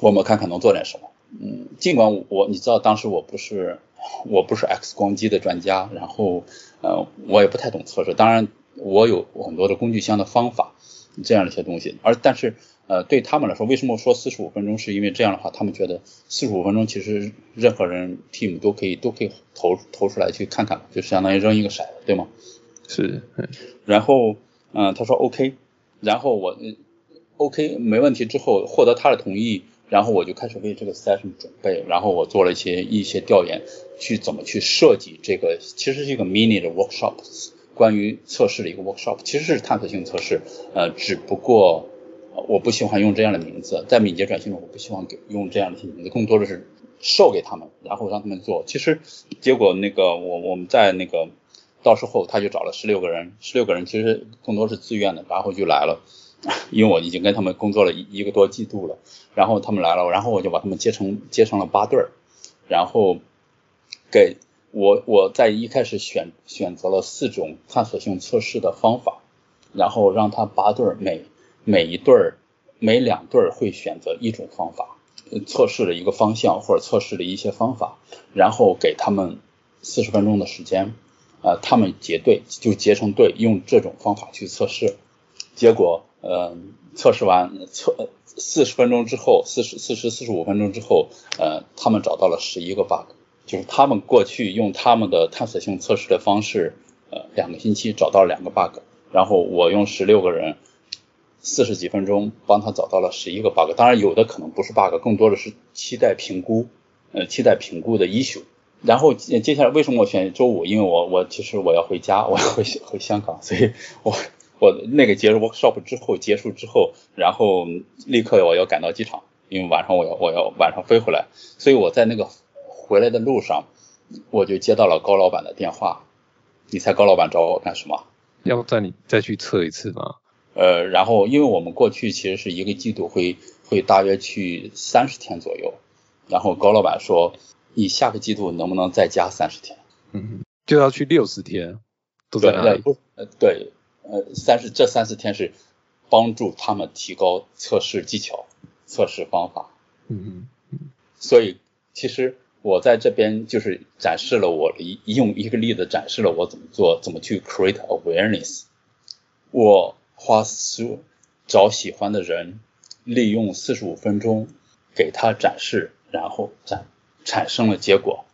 我们看看能做点什么。嗯，尽管我你知道当时我不是我不是 X 光机的专家，然后呃我也不太懂测试，当然我有很多的工具箱的方法这样的一些东西，而但是。呃，对他们来说，为什么说四十五分钟？是因为这样的话，他们觉得四十五分钟其实任何人 team 都可以都可以投投出来去看看，就相当于扔一个骰子，对吗？是。然后，嗯，他说 OK，然后我 OK 没问题之后获得他的同意，然后我就开始为这个 session 准备，然后我做了一些一些调研，去怎么去设计这个，其实是一个 mini 的 workshop，关于测试的一个 workshop，其实是探索性测试，呃，只不过。我不喜欢用这样的名字，在敏捷转型中，我不希望给用这样的名字，更多的是授给他们，然后让他们做。其实结果那个我我们在那个到时候他就找了十六个人，十六个人其实更多是自愿的，然后就来了，因为我已经跟他们工作了一一个多季度了，然后他们来了，然后我就把他们接成接成了八对儿，然后给我我在一开始选选择了四种探索性测试的方法，然后让他八对儿每。每一对儿，每两对儿会选择一种方法，测试的一个方向或者测试的一些方法，然后给他们四十分钟的时间，呃，他们结对就结成队，用这种方法去测试。结果，呃，测试完测四十分钟之后，四十四十四十五分钟之后，呃，他们找到了十一个 bug，就是他们过去用他们的探索性测试的方式，呃，两个星期找到两个 bug，然后我用十六个人。四十几分钟帮他找到了十一个 bug，当然有的可能不是 bug，更多的是期待评估，呃，期待评估的 issue。然后接下来为什么我选周五？因为我我其实我要回家，我要回回香港，所以我我那个结束 workshop 之后结束之后，然后立刻我要赶到机场，因为晚上我要我要晚上飞回来，所以我在那个回来的路上，我就接到了高老板的电话。你猜高老板找我干什么？要再你再去测一次吗？呃，然后因为我们过去其实是一个季度会会大约去三十天左右，然后高老板说。你下个季度能不能再加三十天？嗯，就要去六十天，都在哪里？呃，对，呃，三十这三十天是帮助他们提高测试技巧、测试方法。嗯嗯。所以其实我在这边就是展示了我一用一个例子展示了我怎么做，怎么去 create awareness。我花十找喜欢的人，利用四十五分钟给他展示，然后展。产生了结果，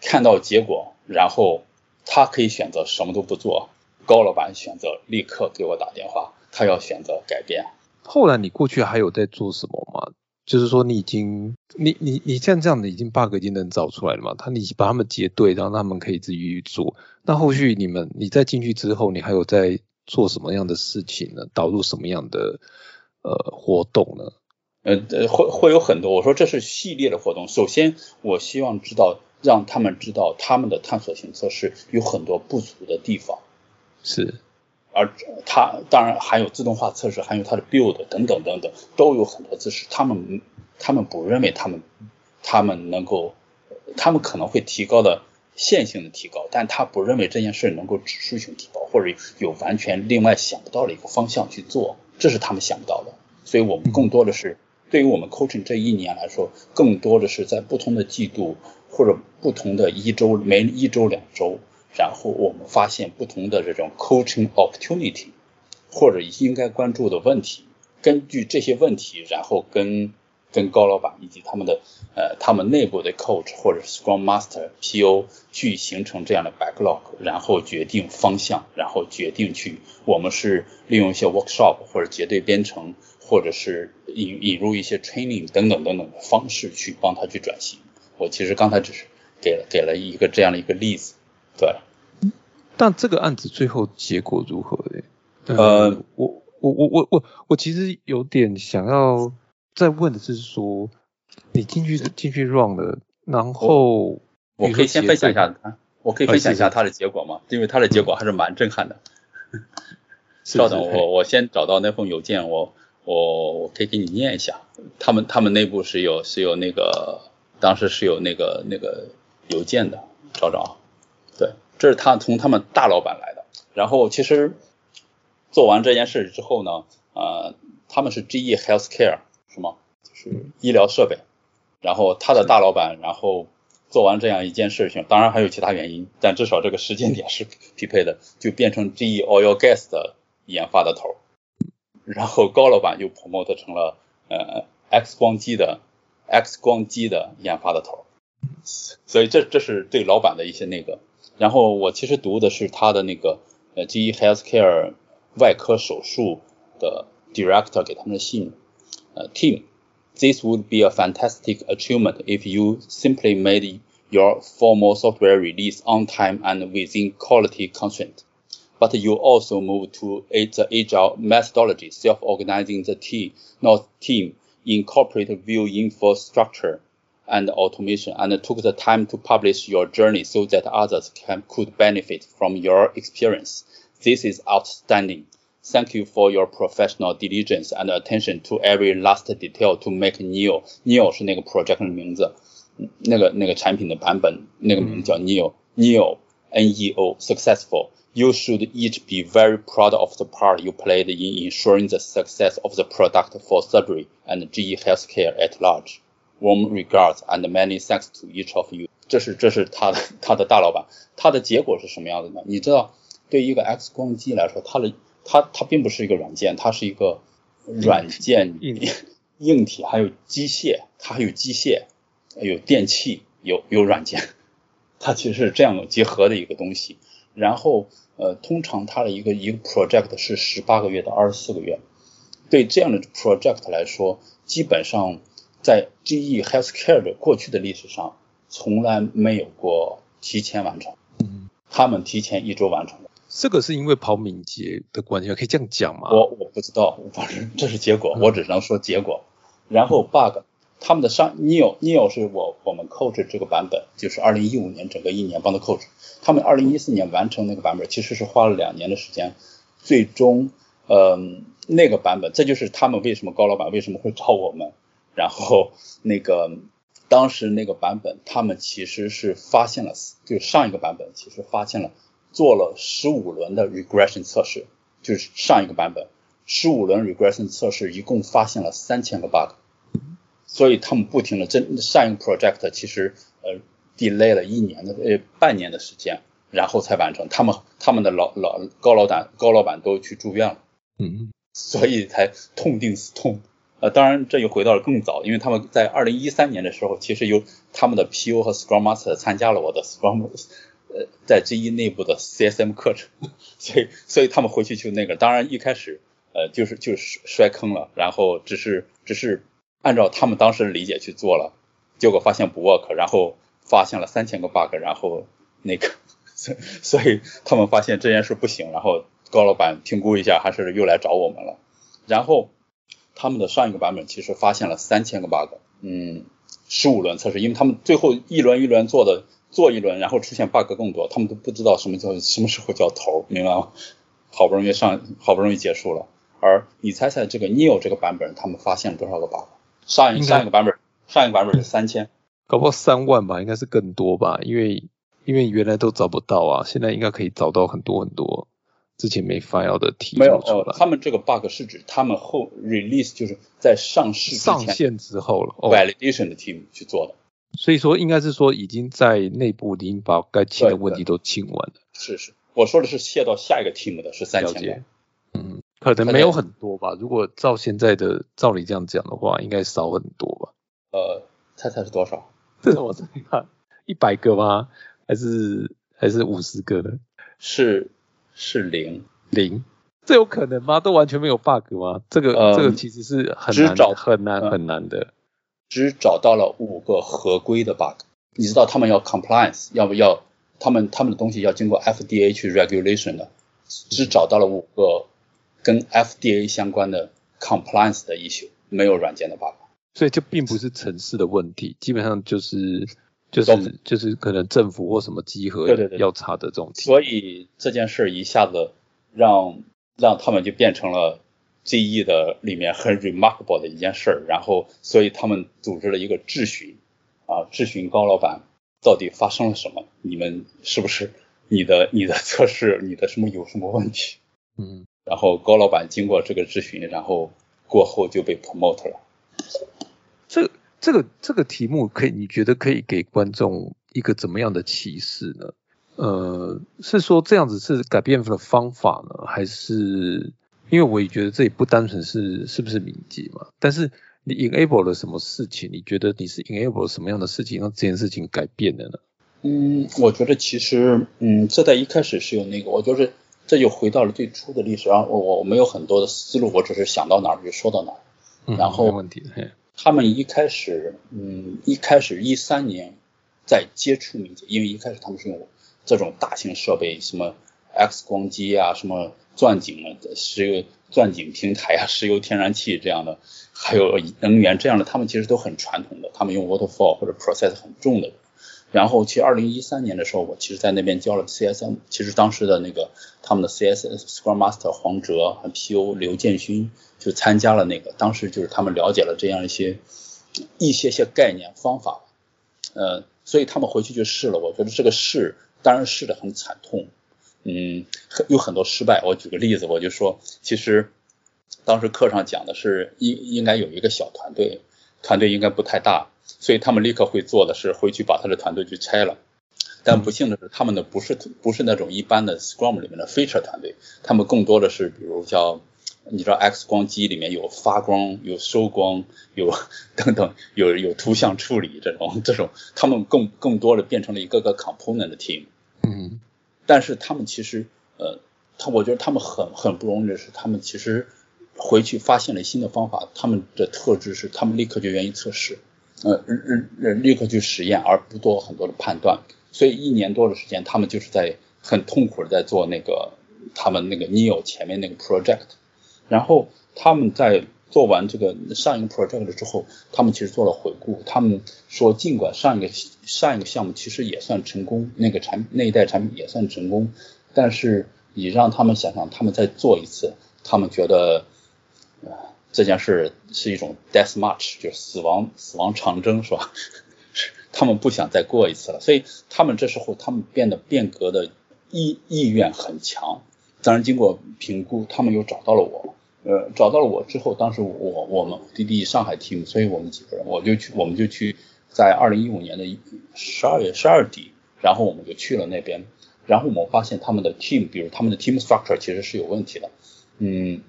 看到结果，然后他可以选择什么都不做。高老板选择立刻给我打电话，他要选择改变。后来你过去还有在做什么吗？就是说你已经，你你你像这样的已经 bug 已经能找出来了嘛？他你把他们结对，然后他们可以自己去做。那后续你们你在进去之后，你还有在做什么样的事情呢？导入什么样的呃活动呢？呃呃，会会有很多。我说这是系列的活动。首先，我希望知道，让他们知道他们的探索性测试有很多不足的地方。是。而它当然还有自动化测试，还有它的 build 等等等等，都有很多知识。他们他们不认为他们他们能够，他们可能会提高的线性的提高，但他不认为这件事能够指数性提高，或者有完全另外想不到的一个方向去做，这是他们想不到的。所以我们更多的是。对于我们 coaching 这一年来说，更多的是在不同的季度或者不同的一周、每一周、两周，然后我们发现不同的这种 coaching opportunity 或者应该关注的问题，根据这些问题，然后跟跟高老板以及他们的呃他们内部的 coach 或者 scrum master PO 去形成这样的 backlog，然后决定方向，然后决定去我们是利用一些 workshop 或者结对编程。或者是引引入一些 training 等等等等的方式去帮他去转型。我其实刚才只是给了给了一个这样的一个例子，对。但这个案子最后结果如何呢？呃，我我我我我我其实有点想要再问的是说，你进去进去 run 了，然后我可以先分享一下他，我可以分享一下他的结果吗？因为他的结果还是蛮震撼的。稍等，我我先找到那封邮件，我。我我可以给你念一下，他们他们内部是有是有那个当时是有那个那个邮件的，找找，对，这是他从他们大老板来的。然后其实做完这件事之后呢，呃，他们是 GE Healthcare 是吗？就是医疗设备。然后他的大老板，然后做完这样一件事情，当然还有其他原因，但至少这个时间点是匹配的，就变成 GE Oil Gas 的研发的头。然后高老板又 promote 成了呃 X 光机的 X 光机的研发的头，所以这这是对老板的一些那个。然后我其实读的是他的那个呃 GE Healthcare 外科手术的 director 给他们的信，呃 Team，this would be a fantastic achievement if you simply made your formal software release on time and within quality constraint. but you also move to the agile methodology, self-organizing the team, not team, incorporate view infrastructure and automation, and took the time to publish your journey so that others can could benefit from your experience. This is outstanding. Thank you for your professional diligence and attention to every last detail to make Neo Neo 是那个 project 的名字，那个那个产品的版本，那个名叫 Neo Neo N E O successful you should each be very proud of the part you played in ensuring the success of the product for Sudbury and GE Healthcare at large. Warm regards and many thanks to each of you. 这是这是他的 <laughs> 他的大老板，他的结果是什么样的呢？你知道，对一个 X 光机来说，它的它它并不是一个软件，它是一个软件硬硬体还有机械，它还有机械，有电器，有有软件，它其实是这样结合的一个东西。然后呃，通常它的一个一个 project 是十八个月到二十四个月，对这样的 project 来说，基本上在 GE Healthcare 的过去的历史上，从来没有过提前完成。嗯，他们提前一周完成的。这个是因为跑敏捷的关系，可以这样讲吗？我我不知道，反正这是结果，我只能说结果。然后 bug，他们的商 Neo Neo 是我我们 coach 这个版本，就是二零一五年整个一年帮他 coach，他们二零一四年完成那个版本，其实是花了两年的时间，最终，嗯，那个版本，这就是他们为什么高老板为什么会找我们，然后那个当时那个版本，他们其实是发现了，就上一个版本其实发现了。做了十五轮的 regression 测试，就是上一个版本十五轮 regression 测试，一共发现了三千个 bug，所以他们不停的真上一个 project 其实呃 delay 了一年的呃半年的时间，然后才完成。他们他们的老老高老板高老板都去住院了，嗯，所以才痛定思痛。呃，当然这又回到了更早，因为他们在二零一三年的时候，其实有他们的 PO 和 Scrum Master 参加了我的 Scrum。呃，在 GE 内部的 CSM 课程，<laughs> 所以所以他们回去就那个，当然一开始呃就是就是摔坑了，然后只是只是按照他们当时的理解去做了，结果发现不 work，然后发现了三千个 bug，然后那个 <laughs> 所以他们发现这件事不行，然后高老板评估一下，还是又来找我们了，然后他们的上一个版本其实发现了三千个 bug，嗯，十五轮测试，因为他们最后一轮一轮做的。做一轮，然后出现 bug 更多，他们都不知道什么叫什么时候叫头，明白吗？好不容易上，好不容易结束了。而你猜猜这个 Neo 这个版本，他们发现了多少个 bug？上一上一个版本，上一个版本是三千，搞不好三万吧，应该是更多吧，因为因为原来都找不到啊，现在应该可以找到很多很多之前没 file 的题。没有，他们这个 bug 是指他们后 release 就是在上市上线之后了，validation 的 team 去做的。所以说，应该是说已经在内部已经把该清的问题都清完了。是是，我说的是卸到下一个 team 的是三千个。嗯，可能没有很多吧。如果照现在的照理这样讲的话，应该少很多吧。呃，猜猜是多少？这 <laughs> 我猜看，一百个吗？还是还是五十个呢？是是零零，这有可能吗？都完全没有 bug 吗？这个这个其实是很难很难很难的。只找到了五个合规的 bug，你知道他们要 compliance，要不要他们他们的东西要经过 FDA 去 regulation 的，只找到了五个跟 FDA 相关的 compliance 的 issue，没有软件的 bug，所以就并不是城市的问题，基本上就是就是就是可能政府或什么集合要查的这种。所以这件事一下子让让他们就变成了。GE 的里面很 remarkable 的一件事儿，然后所以他们组织了一个质询啊，质询高老板到底发生了什么？你们是不是你的你的测试你的什么有什么问题？<laughs> 嗯，然后高老板经过这个质询，然后过后就被 promote 了。这这个这个题目可以你觉得可以给观众一个怎么样的启示呢？呃，是说这样子是改变的方法呢，还是？因为我也觉得这也不单纯是是不是敏捷嘛，但是你 enable 了什么事情？你觉得你是 enable 了什么样的事情让这件事情改变的呢？嗯，我觉得其实，嗯，这在一开始是有那个，我就是这就回到了最初的历史，然后我我没有很多的思路，我只是想到哪儿就说到哪儿。然后，没问题。他们一开始，嗯，一开始一三年在接触敏捷，因为一开始他们是用这种大型设备，什么 X 光机啊，什么。钻井啊，石油钻井平台啊，石油天然气这样的，还有能源这样的，他们其实都很传统的，他们用 waterfall 或者 process 很重的。然后，其实二零一三年的时候，我其实在那边教了 CSM，其实当时的那个他们的 CSS Scrum Master 黄哲和 PO 刘建勋就参加了那个，当时就是他们了解了这样一些一些些概念方法，呃，所以他们回去就试了，我觉得这个试当然试的很惨痛。嗯，有很多失败。我举个例子，我就说，其实当时课上讲的是应应该有一个小团队，团队应该不太大，所以他们立刻会做的是回去把他的团队去拆了。但不幸的是，他们的不是不是那种一般的 Scrum 里面的 feature 团队，他们更多的是比如叫你知道 X 光机里面有发光、有收光、有 <laughs> 等等，有有图像处理这种这种，他们更更多的变成了一个个 component 的 team。嗯。但是他们其实，呃，他我觉得他们很很不容易的是，他们其实回去发现了新的方法，他们的特质是他们立刻就愿意测试，呃，立刻去实验，而不做很多的判断。所以一年多的时间，他们就是在很痛苦的在做那个他们那个 Neo 前面那个 project，然后他们在做完这个上一个 project 之后，他们其实做了回顾，他们说尽管上一个上一个项目其实也算成功，那个产那一代产品也算成功，但是你让他们想想，他们再做一次，他们觉得。这件事是一种 death march，就是死亡死亡长征，是吧？<laughs> 他们不想再过一次了，所以他们这时候他们变得变革的意意愿很强。当然，经过评估，他们又找到了我，呃，找到了我之后，当时我我们滴滴上海 team，所以我们几个人，我就去，我们就去，在二零一五年的十二月十二底，然后我们就去了那边，然后我们发现他们的 team，比如他们的 team structure 其实是有问题的，嗯，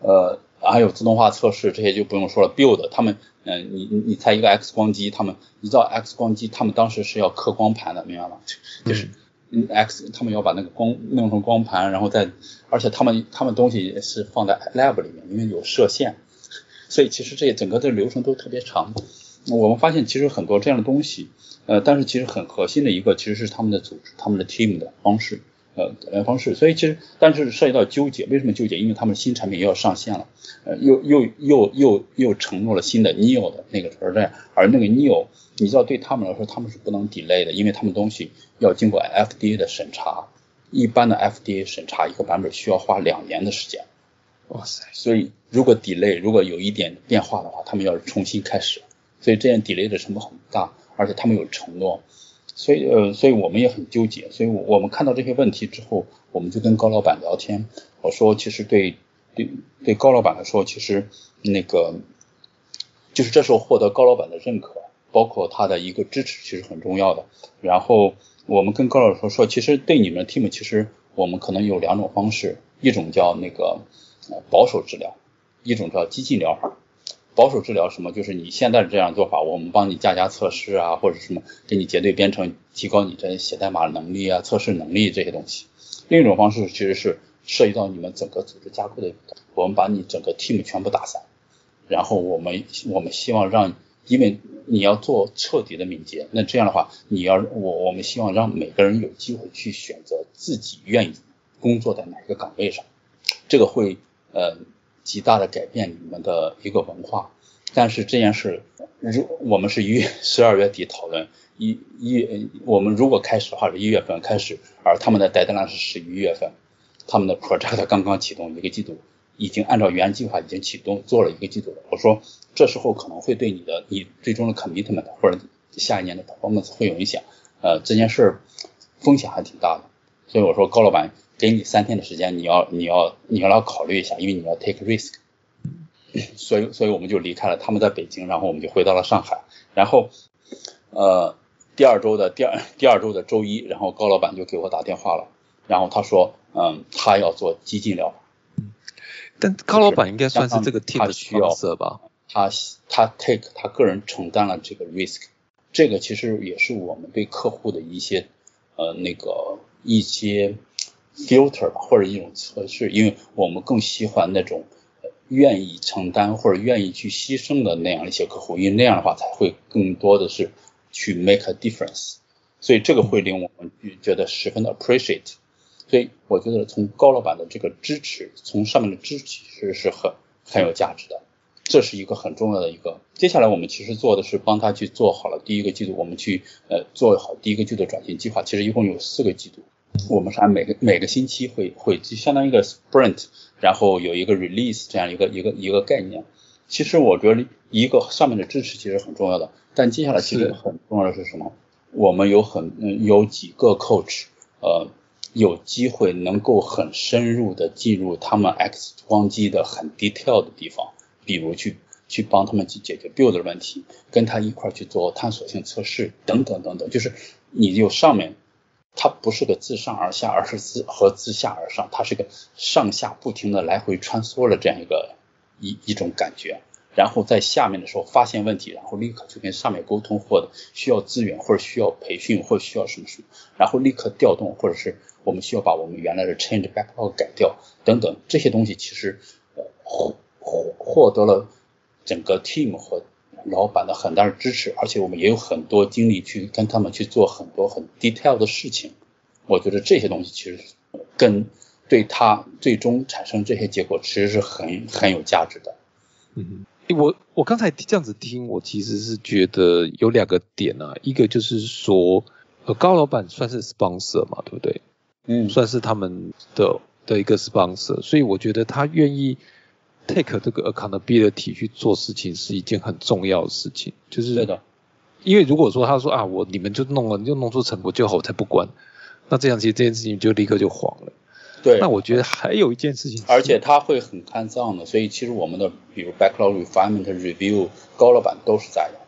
呃。还有自动化测试这些就不用说了，build 他们，嗯，你你你猜一个 X 光机，他们你知道 X 光机他们当时是要刻光盘的，明白吗？就是嗯 X 他们要把那个光弄成光盘，然后再，而且他们他们东西是放在 lab 里面，因为有射线，所以其实这些整个的流程都特别长。我们发现其实很多这样的东西，呃，但是其实很核心的一个其实是他们的组织，他们的 team 的方式。呃，改良方式，所以其实，但是涉及到纠结，为什么纠结？因为他们新产品又要上线了，呃，又又又又又承诺了新的 Neo 的那个而那个 Neo，你知道对他们来说，他们是不能 delay 的，因为他们东西要经过 FDA 的审查，一般的 FDA 审查一个版本需要花两年的时间，哇塞，所以如果 delay，如果有一点变化的话，他们要重新开始，所以这样 delay 的成本很大，而且他们有承诺。所以呃，所以我们也很纠结。所以，我我们看到这些问题之后，我们就跟高老板聊天。我说，其实对对对高老板来说，其实那个就是这时候获得高老板的认可，包括他的一个支持，其实很重要的。然后我们跟高老板说，其实对你们 team，其实我们可能有两种方式，一种叫那个保守治疗，一种叫激进疗法。保守治疗什么？就是你现在这样做法，我们帮你加加测试啊，或者什么，给你结对编程，提高你的写代码能力啊，测试能力这些东西。另一种方式其实是涉及到你们整个组织架构的，我们把你整个 team 全部打散，然后我们我们希望让，因为你要做彻底的敏捷，那这样的话，你要我我们希望让每个人有机会去选择自己愿意工作在哪一个岗位上，这个会呃。极大的改变你们的一个文化，但是这件事，如我们是一月十二月底讨论，一一我们如果开始的话是一月份开始，而他们的 deadline 是十一月份，他们的 project 刚刚启动一个季度，已经按照原计划已经启动做了一个季度了。我说这时候可能会对你的你最终的 commitment 或者下一年的 performance 会有影响，呃，这件事风险还挺大的，所以我说高老板。给你三天的时间，你要你要你要来考虑一下，因为你要 take risk，所以所以我们就离开了，他们在北京，然后我们就回到了上海，然后呃第二周的第二第二周的周一，然后高老板就给我打电话了，然后他说嗯他要做激进疗法，但高老板应该算是这个 team 的需要色吧，他他 take 他个人承担了这个 risk，这个其实也是我们对客户的一些呃那个一些。Filter 吧，或者一种测试，因为我们更喜欢那种愿意承担或者愿意去牺牲的那样一些客户，因为那样的话才会更多的是去 make a difference，所以这个会令我们觉得十分的 appreciate，所以我觉得从高老板的这个支持，从上面的支持其实是很很有价值的，这是一个很重要的一个。接下来我们其实做的是帮他去做好了第一个季度，我们去呃做好第一个季度转型计划，其实一共有四个季度。我们是按每个每个星期会会就相当于一个 sprint，然后有一个 release 这样一个一个一个概念。其实我觉得一个上面的支持其实很重要的，但接下来其实很重要的是什么？我们有很有几个 coach，呃，有机会能够很深入的进入他们 X 光机的很 detail 的地方，比如去去帮他们去解决 build 的问题，跟他一块去做探索性测试等等等等，就是你有上面。它不是个自上而下，而是自和自下而上，它是个上下不停的来回穿梭的这样一个一一种感觉。然后在下面的时候发现问题，然后立刻就跟上面沟通，或者需要资源，或者需要培训，或者需要什么什么，然后立刻调动，或者是我们需要把我们原来的 change backlog 改掉等等这些东西，其实呃获获获得了整个 team 和老板的很大的支持，而且我们也有很多精力去跟他们去做很多很 detail 的事情。我觉得这些东西其实跟对他最终产生这些结果，其实是很很有价值的。嗯，我我刚才这样子听，我其实是觉得有两个点啊，一个就是说，呃，高老板算是 sponsor 嘛，对不对？嗯，算是他们的的一个 sponsor，所以我觉得他愿意 take 这个 accountability 去做事情是一件很重要的事情，就是对的。因为如果说他说啊，我你们就弄了，你就弄出成果就好，我才不管。那这样其实这件事情就立刻就黄了。对。那我觉得还有一件事情，而且他会很看账的，所以其实我们的比如 backlog refinement review 高老板都是在的。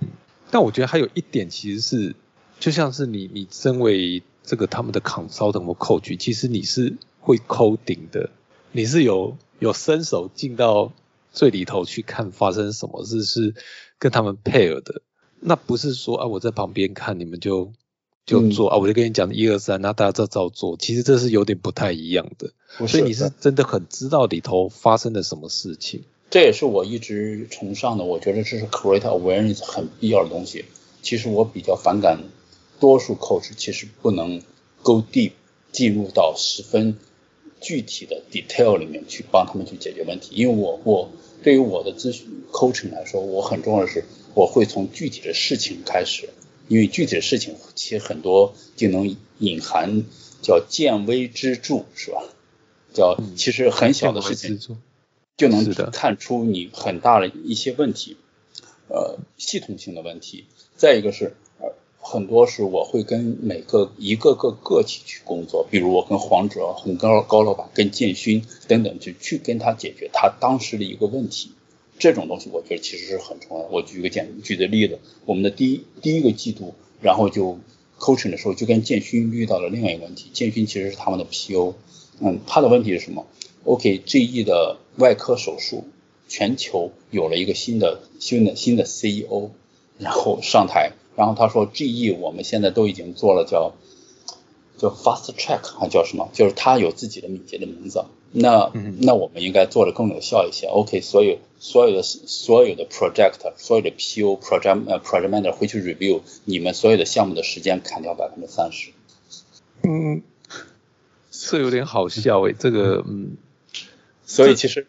嗯。但我觉得还有一点其实是，就像是你你身为这个他们的 consultant 或 coach，其实你是会 coding 的，你是有有伸手进到最里头去看发生什么事，是跟他们配合的。那不是说啊我在旁边看你们就。就做啊！我就跟你讲一二三，那大家照照做。其实这是有点不太一样的，所以你是真的很知道里头发生了什么事情。这也是我一直崇尚的，我觉得这是 create awareness 很必要的东西。其实我比较反感多数 coach 其实不能 go deep 进入到十分具体的 detail 里面去帮他们去解决问题，因为我我对于我的咨询 coaching 来说，我很重要的是我会从具体的事情开始。因为具体的事情其实很多就能隐含叫见微知著，是吧？叫其实很小的事情就能看出你很大的一些问题，呃，系统性的问题。再一个是，呃，很多是我会跟每个一个个个体去工作，比如我跟黄哲、很高高老板、跟建勋等等，就去跟他解决他当时的一个问题。这种东西我觉得其实是很重要。我举个简举的例子，我们的第一第一个季度，然后就 coaching 的时候就跟建勋遇到了另外一个问题。建勋其实是他们的 PO，嗯，他的问题是什么？OK，GE 的外科手术全球有了一个新的新的新的 CEO，然后上台，然后他说 GE 我们现在都已经做了叫叫 fast track 还叫什么？就是他有自己的敏捷的名字。那那我们应该做的更有效一些。OK，所有所有的所有的 project，所有的 PO project 呃 project manager 回去 review 你们所有的项目的时间砍掉百分之三十。嗯，这有点好笑诶，这个嗯，所以其实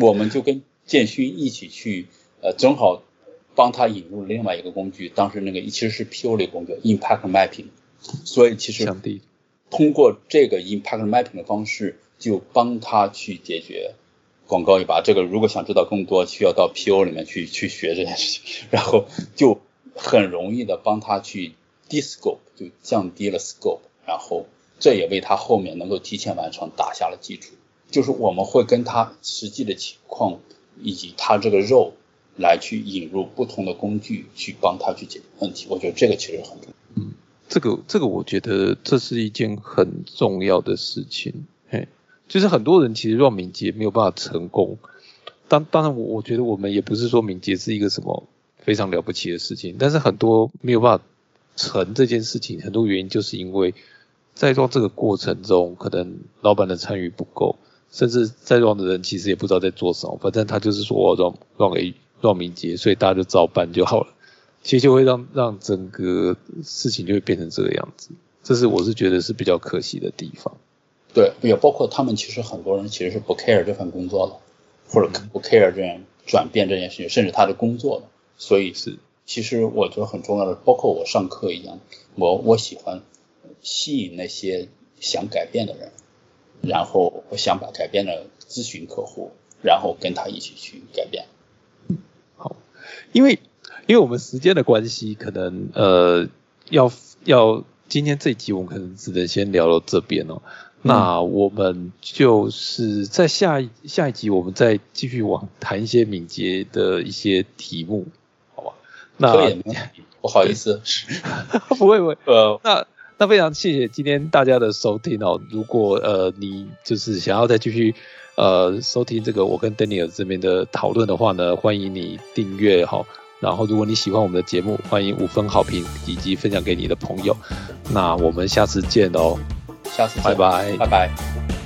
我们就跟建勋一起去呃，正好帮他引入了另外一个工具，当时那个其实是 PO 类工具 impact mapping，所以其实通过这个 impact mapping 的方式。就帮他去解决广告一把，这个如果想知道更多，需要到 PO 里面去去学这件事情，然后就很容易的帮他去 discope，就降低了 scope，然后这也为他后面能够提前完成打下了基础。就是我们会跟他实际的情况以及他这个肉来去引入不同的工具去帮他去解决问题。我觉得这个其实很重要。嗯，这个这个我觉得这是一件很重要的事情。嘿。就是很多人其实让敏捷没有办法成功，当当然我我觉得我们也不是说敏捷是一个什么非常了不起的事情，但是很多没有办法成这件事情，很多原因就是因为在做这个过程中，可能老板的参与不够，甚至在做的人其实也不知道在做什么，反正他就是说我让让给让敏捷，所以大家就照办就好了，其实就会让让整个事情就会变成这个样子，这是我是觉得是比较可惜的地方。对，也包括他们，其实很多人其实是不 care 这份工作的，或者不 care 这样转变这件事情，甚至他的工作的。所以是，其实我觉得很重要的，包括我上课一样，我我喜欢吸引那些想改变的人，然后我想把改变的咨询客户，然后跟他一起去改变。好，因为因为我们时间的关系，可能呃要要今天这一集我们可能只能先聊到这边哦。那我们就是在下一下一集，我们再继续往谈一些敏捷的一些题目，好吧？那不好意思，<laughs> 不会不会。呃，那那非常谢谢今天大家的收听哦。如果呃你就是想要再继续呃收听这个我跟 Daniel 这边的讨论的话呢，欢迎你订阅哈。然后如果你喜欢我们的节目，欢迎五分好评以及分享给你的朋友。那我们下次见哦。下次拜拜，拜拜。